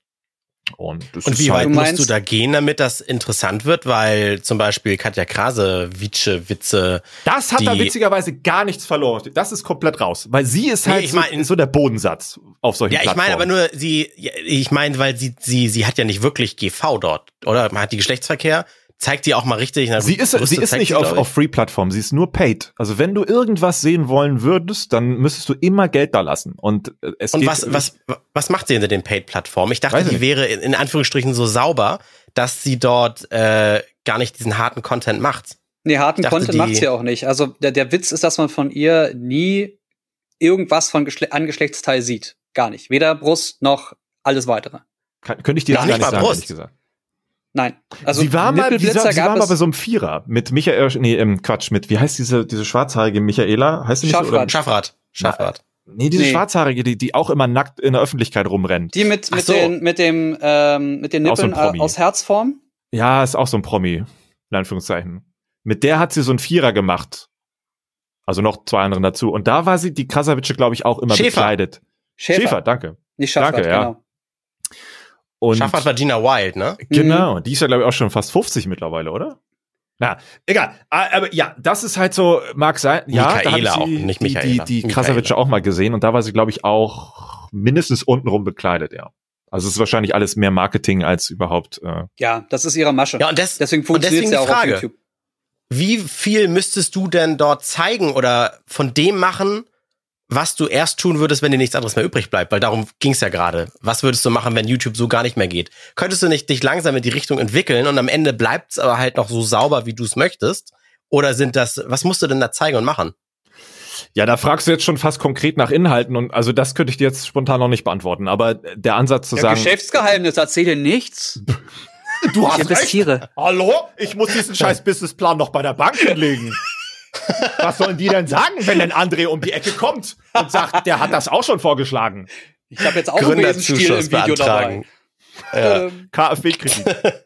Und, und wie halt weit musst du da gehen, damit das interessant wird? Weil zum Beispiel Katja Krase, Witsche, Witze. Das hat da witzigerweise gar nichts verloren. Das ist komplett raus. Weil sie ist halt nee, ich mein, so, so, der Bodensatz auf solchen Ja, ich meine aber nur, sie, ich meine, weil sie, sie, sie hat ja nicht wirklich GV dort, oder? Man hat die Geschlechtsverkehr, zeigt die auch mal richtig. Na, sie ist, sie ist nicht auf, auf Free-Plattform, sie ist nur paid. Also wenn du irgendwas sehen wollen würdest, dann müsstest du immer Geld da lassen. Und äh, es Und was, was, was macht sie hinter den Paid-Plattformen? Ich dachte, die nicht. wäre in, in, Anführungsstrichen so sauber, dass sie dort äh, gar nicht diesen harten Content macht. Nee, harten dachte, Content macht sie auch nicht. Also der, der Witz ist, dass man von ihr nie irgendwas von Geschle an Geschlechtsteil sieht. Gar nicht. Weder Brust noch alles weitere. Kann, könnte ich dir gar nicht, nicht sagen, Brust. ehrlich gesagt. Nein. Also sie war mal, sie war, sie war mal bei so einem Vierer mit Michael, nee, ähm, Quatsch, mit, wie heißt diese, diese schwarzhaarige Michaela? Heißt sie nicht Schaffrad. So, Schaffrad. Schaffrad. Nee, diese nee. Schwarzhaarige, die, die auch immer nackt in der Öffentlichkeit rumrennt. Die mit, mit, so. den, mit dem, ähm, mit den Nippeln so aus Herzform? Ja, ist auch so ein Promi. In Anführungszeichen. Mit der hat sie so einen Vierer gemacht. Also noch zwei anderen dazu. Und da war sie, die Krasavitsche, glaube ich, auch immer Schäfer. bekleidet. Schäfer. Schäfer, danke. Nicht Schaffrad, danke, ja. genau. Und Schaffert war Gina Wild, ne? Genau, mhm. die ist ja, glaube ich, auch schon fast 50 mittlerweile, oder? Na, egal. Ah, aber ja, das ist halt so, mag sein. Ja, Michaela da ich sie, auch, nicht Michaela. Die, die, die Krasavitsche auch mal gesehen und da war sie, glaube ich, auch mindestens untenrum bekleidet, ja. Also es ist wahrscheinlich alles mehr Marketing als überhaupt. Äh ja, das ist ihre Masche. Ja, und des, deswegen funktioniert es ja auch Frage, auf YouTube. Wie viel müsstest du denn dort zeigen oder von dem machen, was du erst tun würdest, wenn dir nichts anderes mehr übrig bleibt, weil darum ging es ja gerade. Was würdest du machen, wenn YouTube so gar nicht mehr geht? Könntest du nicht dich langsam in die Richtung entwickeln und am Ende bleibt es aber halt noch so sauber, wie du es möchtest? Oder sind das, was musst du denn da zeigen und machen? Ja, da fragst du jetzt schon fast konkret nach Inhalten und also das könnte ich dir jetzt spontan noch nicht beantworten, aber der Ansatz zu ja, sagen. Geschäftsgeheimnis, erzähle nichts. Du hast ich investiere. Recht. Hallo? Ich muss diesen scheiß Businessplan noch bei der Bank hinlegen. Was sollen die denn sagen, wenn ein André um die Ecke kommt und sagt, der hat das auch schon vorgeschlagen? Ich habe jetzt auch einen Besenstiel im Video dabei. Ja. Ähm, KfW-Kredit.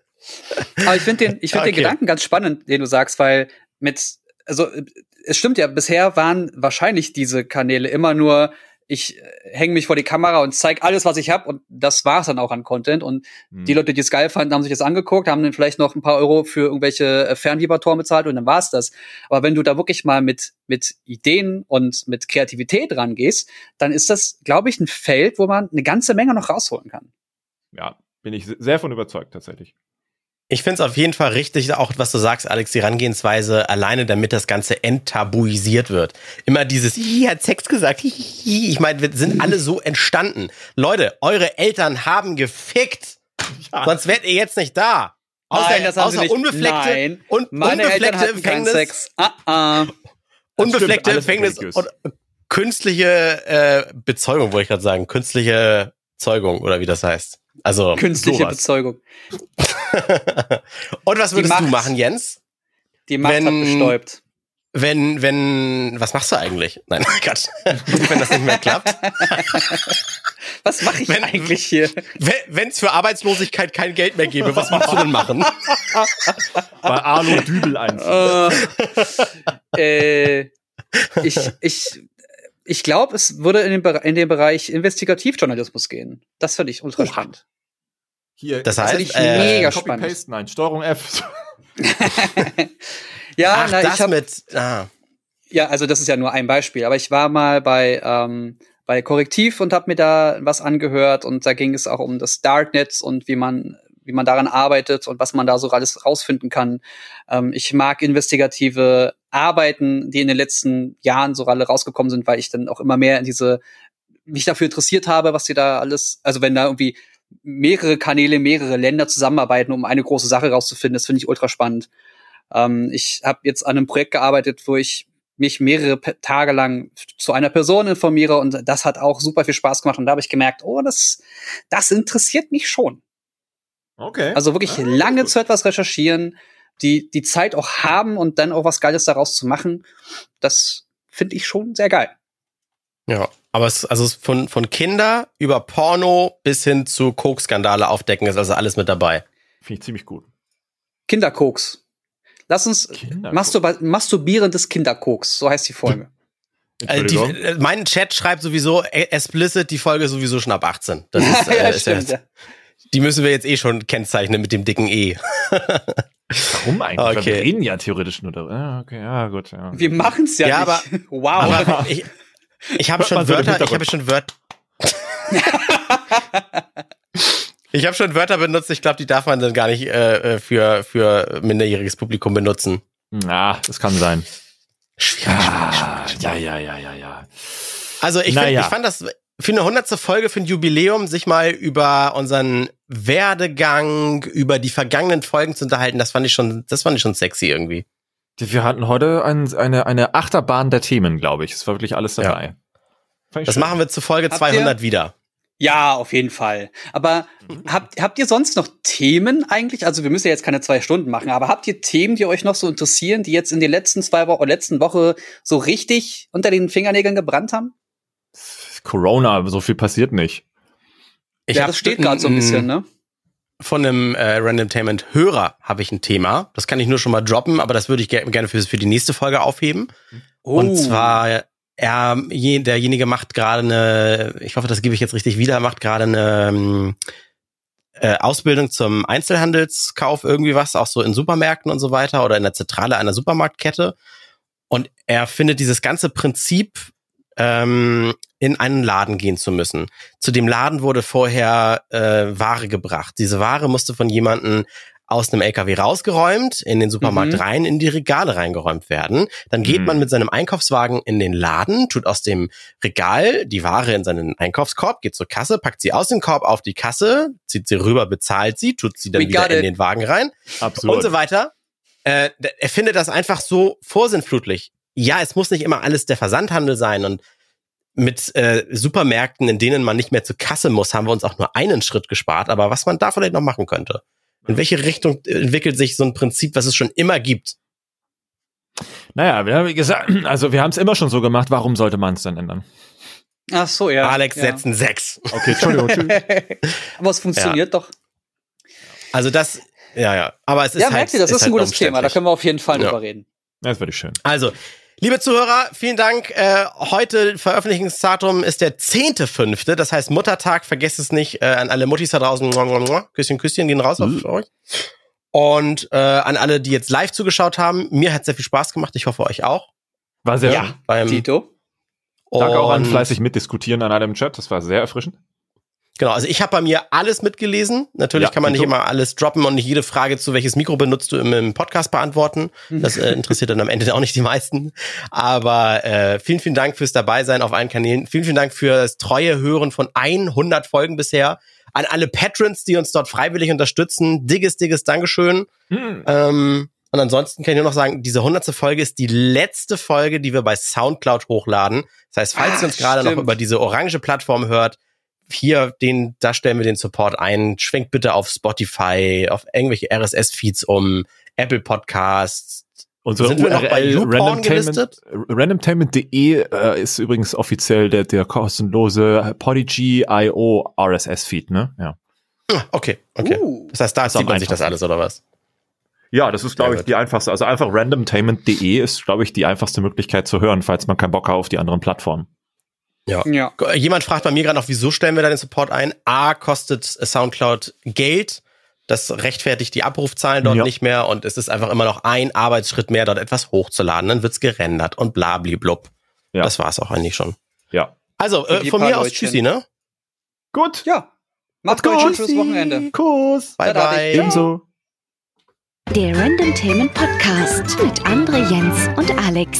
Aber ich finde den, ich find okay. den Gedanken ganz spannend, den du sagst, weil mit, also es stimmt ja, bisher waren wahrscheinlich diese Kanäle immer nur ich äh, hänge mich vor die Kamera und zeige alles, was ich habe und das war's dann auch an Content. Und mhm. die Leute, die es geil fanden, haben sich das angeguckt, haben dann vielleicht noch ein paar Euro für irgendwelche äh, Fernvibratoren bezahlt und dann war's das. Aber wenn du da wirklich mal mit, mit Ideen und mit Kreativität rangehst, dann ist das, glaube ich, ein Feld, wo man eine ganze Menge noch rausholen kann. Ja, bin ich sehr von überzeugt, tatsächlich. Ich finde es auf jeden Fall richtig, auch was du sagst, Alex, die Herangehensweise alleine, damit das Ganze enttabuisiert wird. Immer dieses, hi, hat Sex gesagt, hi, hi. Ich meine, wir sind alle so entstanden. Leute, eure Eltern haben gefickt. Ja. Sonst wärt ihr jetzt nicht da. Außer, Nein, das außer unbefleckte, Nein, und meine unbefleckte Empfängnis. Ah, ah. Unbefleckte Empfängnis und künstliche äh, Bezeugung, wollte ich gerade sagen. Künstliche Zeugung oder wie das heißt. Also künstliche sowas. Bezeugung. Und was würdest Macht, du machen, Jens? Die Macht wenn, hat bestäubt. Wenn, wenn, was machst du eigentlich? Nein, Gott. wenn das nicht mehr klappt. was mache ich wenn, eigentlich hier? Wenn es für Arbeitslosigkeit kein Geld mehr gäbe, was würdest du denn machen? Bei Arno Dübel eins. Uh, äh, ich, ich, ich glaube, es würde in den, in den Bereich Investigativjournalismus gehen. Das finde ich ultra spannend. Hier, das heißt, ich äh, mega spannend. Paste, nein, Steuerung F. ja, Ach, na, das ich hab, mit. Ah. ja, also das ist ja nur ein Beispiel, aber ich war mal bei ähm, bei Korrektiv und habe mir da was angehört und da ging es auch um das Darknet und wie man wie man daran arbeitet und was man da so alles rausfinden kann. Ähm, ich mag investigative Arbeiten, die in den letzten Jahren so alle rausgekommen sind, weil ich dann auch immer mehr in diese mich dafür interessiert habe, was die da alles, also wenn da irgendwie mehrere Kanäle, mehrere Länder zusammenarbeiten, um eine große Sache rauszufinden, das finde ich ultra spannend. Ähm, ich habe jetzt an einem Projekt gearbeitet, wo ich mich mehrere Tage lang zu einer Person informiere und das hat auch super viel Spaß gemacht und da habe ich gemerkt, oh, das, das interessiert mich schon. Okay. Also wirklich Ah, lange gut. zu etwas recherchieren, die, die Zeit auch haben und dann auch was Geiles daraus zu machen, das finde ich schon sehr geil. Ja, aber es, also es von, von Kinder über Porno bis hin zu Koks-Skandale aufdecken ist also alles mit dabei. Finde ich ziemlich gut. Kinderkoks. Lass uns Kinderkoks. masturba masturbierendes Kinderkoks, so heißt die Folge. Also die, äh, mein Chat schreibt sowieso äh, explicit, die Folge sowieso schon ab 18. Das ist, äh, ja, ist ja, stimmt. ja. die müssen wir jetzt eh schon kennzeichnen mit dem dicken E. Warum eigentlich? Okay. wir reden ja theoretisch nur darüber. Ja, okay, ja, gut. Ja. Wir machen es ja, Ja, nicht. wow. Aber ich, ich habe schon so im Wörter, ich habe schon Wörter. ich habe schon Wörter benutzt, ich glaube, die darf man dann gar nicht äh, äh, für, für minderjähriges Publikum benutzen. Na, das kann sein. Schwierig, schwierig, Ah, schwierig. ja, ja, ja, ja, ja. Also ich, Naja. find, ich fand das für eine hundertste Folge, für ein Jubiläum, sich mal über unseren Werdegang, über die vergangenen Folgen zu unterhalten, das fand ich schon, das fand ich schon sexy irgendwie. Wir hatten heute ein, eine, eine Achterbahn der Themen, glaube ich. Es war wirklich alles dabei. Ich Das schön. machen wir zu Folge Habt 200 wieder. Ja, auf jeden Fall. Aber habt, habt ihr sonst noch Themen eigentlich? Also wir müssen ja jetzt keine zwei Stunden machen, aber habt ihr Themen, die euch noch so interessieren, die jetzt in den letzten zwei Wochen, letzten Woche so richtig unter den Fingernägeln gebrannt haben? Corona, so viel passiert nicht. Ich ja, das steht gerade so ein bisschen, ne? Von einem äh, Randomtainment Hörer habe ich ein Thema. Das kann ich nur schon mal droppen, aber das würde ich ge gerne für, für die nächste Folge aufheben. Oh. Und zwar, er, je, derjenige macht gerade eine, ich hoffe, das gebe ich jetzt richtig wieder, macht gerade eine ähm, äh, Ausbildung zum Einzelhandelskauf, irgendwie was, auch so in Supermärkten und so weiter oder in der Zentrale einer Supermarktkette. Und er findet dieses ganze Prinzip, ähm, in einen Laden gehen zu müssen. Zu dem Laden wurde vorher äh, Ware gebracht. Diese Ware musste von jemandem aus einem LKW rausgeräumt, in den Supermarkt Mhm. rein, in die Regale reingeräumt werden. Dann geht Mhm. man mit seinem Einkaufswagen in den Laden, tut aus dem Regal die Ware in seinen Einkaufskorb, geht zur Kasse, packt sie aus dem Korb auf die Kasse, zieht sie rüber, bezahlt sie, tut sie dann We wieder in den Wagen rein Absolut. und so weiter. Äh, er findet das einfach so vorsinnflutlich. Ja, es muss nicht immer alles der Versandhandel sein und mit äh, Supermärkten, in denen man nicht mehr zur Kasse muss, haben wir uns auch nur einen Schritt gespart. Aber was man da vielleicht noch machen könnte. In welche Richtung entwickelt sich so ein Prinzip, was es schon immer gibt? Naja, wir haben wie gesagt, also wir haben es immer schon so gemacht, warum sollte man es dann ändern? Ach so, ja. Alex ja. setzen sechs. Okay, Entschuldigung. tschüss. Aber es funktioniert doch. Also das, ja, ja. Aber es ist Ja, halt, merkt ihr, das ist, halt ein gutes Thema. Da können wir auf jeden Fall Ja. drüber reden. Das würde ich schön. Also, liebe Zuhörer, vielen Dank. Äh, heute Veröffentlichungsdatum ist der 10.5., das heißt Muttertag. Vergesst es nicht äh, an alle Muttis da draußen. Küsschen, Küsschen gehen raus auf Mhm. euch. Und äh, an alle, die jetzt live zugeschaut haben. Mir hat sehr viel Spaß gemacht. Ich hoffe, euch auch. War sehr Ja. schön. Beim, Tito? Danke auch an fleißig mitdiskutieren an allem Chat. Das war sehr erfrischend. Genau, also ich habe bei mir alles mitgelesen. Natürlich Ja, kann man nicht immer alles droppen und nicht jede Frage zu welches Mikro benutzt du im, im Podcast beantworten. Das äh, interessiert dann am Ende auch nicht die meisten. Aber äh, vielen, vielen Dank fürs Dabeisein auf allen Kanälen. Vielen, vielen Dank für das treue Hören von 100 Folgen bisher. An alle Patrons, die uns dort freiwillig unterstützen. Digges, digges Dankeschön. Hm. Ähm, und ansonsten kann ich nur noch sagen, diese hundertste Folge ist die letzte Folge, die wir bei Soundcloud hochladen. Das heißt, falls Ah, ihr uns gerade noch über diese orange Plattform hört, hier, den, da stellen wir den Support ein. Schwenkt bitte auf Spotify, auf irgendwelche RSS-Feeds um, Apple Podcasts. Unsere Sind wir noch bei URL randomtainment.de äh, ist übrigens offiziell der, der kostenlose Podigy.io RSS-Feed, ne? Ja. Ah, Okay, okay. Uh. Das heißt, da zieht man sich das alles, oder was? Ja, das ist, glaube ich, die einfachste. Also einfach randomtainment.de ist, glaube ich, die einfachste Möglichkeit zu hören, falls man keinen Bock hat auf die anderen Plattformen. Ja. Ja. Jemand fragt bei mir gerade noch, wieso stellen wir da den Support ein? A, kostet Soundcloud Geld. Das rechtfertigt die Abrufzahlen dort Ja. nicht mehr und es ist einfach immer noch ein Arbeitsschritt mehr, dort etwas hochzuladen. Dann wird's gerendert und blabliblub. Ja. Das war's auch eigentlich schon. Ja. Also, äh, von mir aus Leutchen. Tschüssi, ne? Gut. Ja. Macht's gut. Schönes Wochenende. Kuss. Bye, Tada, bye. Ebenso. Der Random Themen Podcast mit André, Jens und Alex.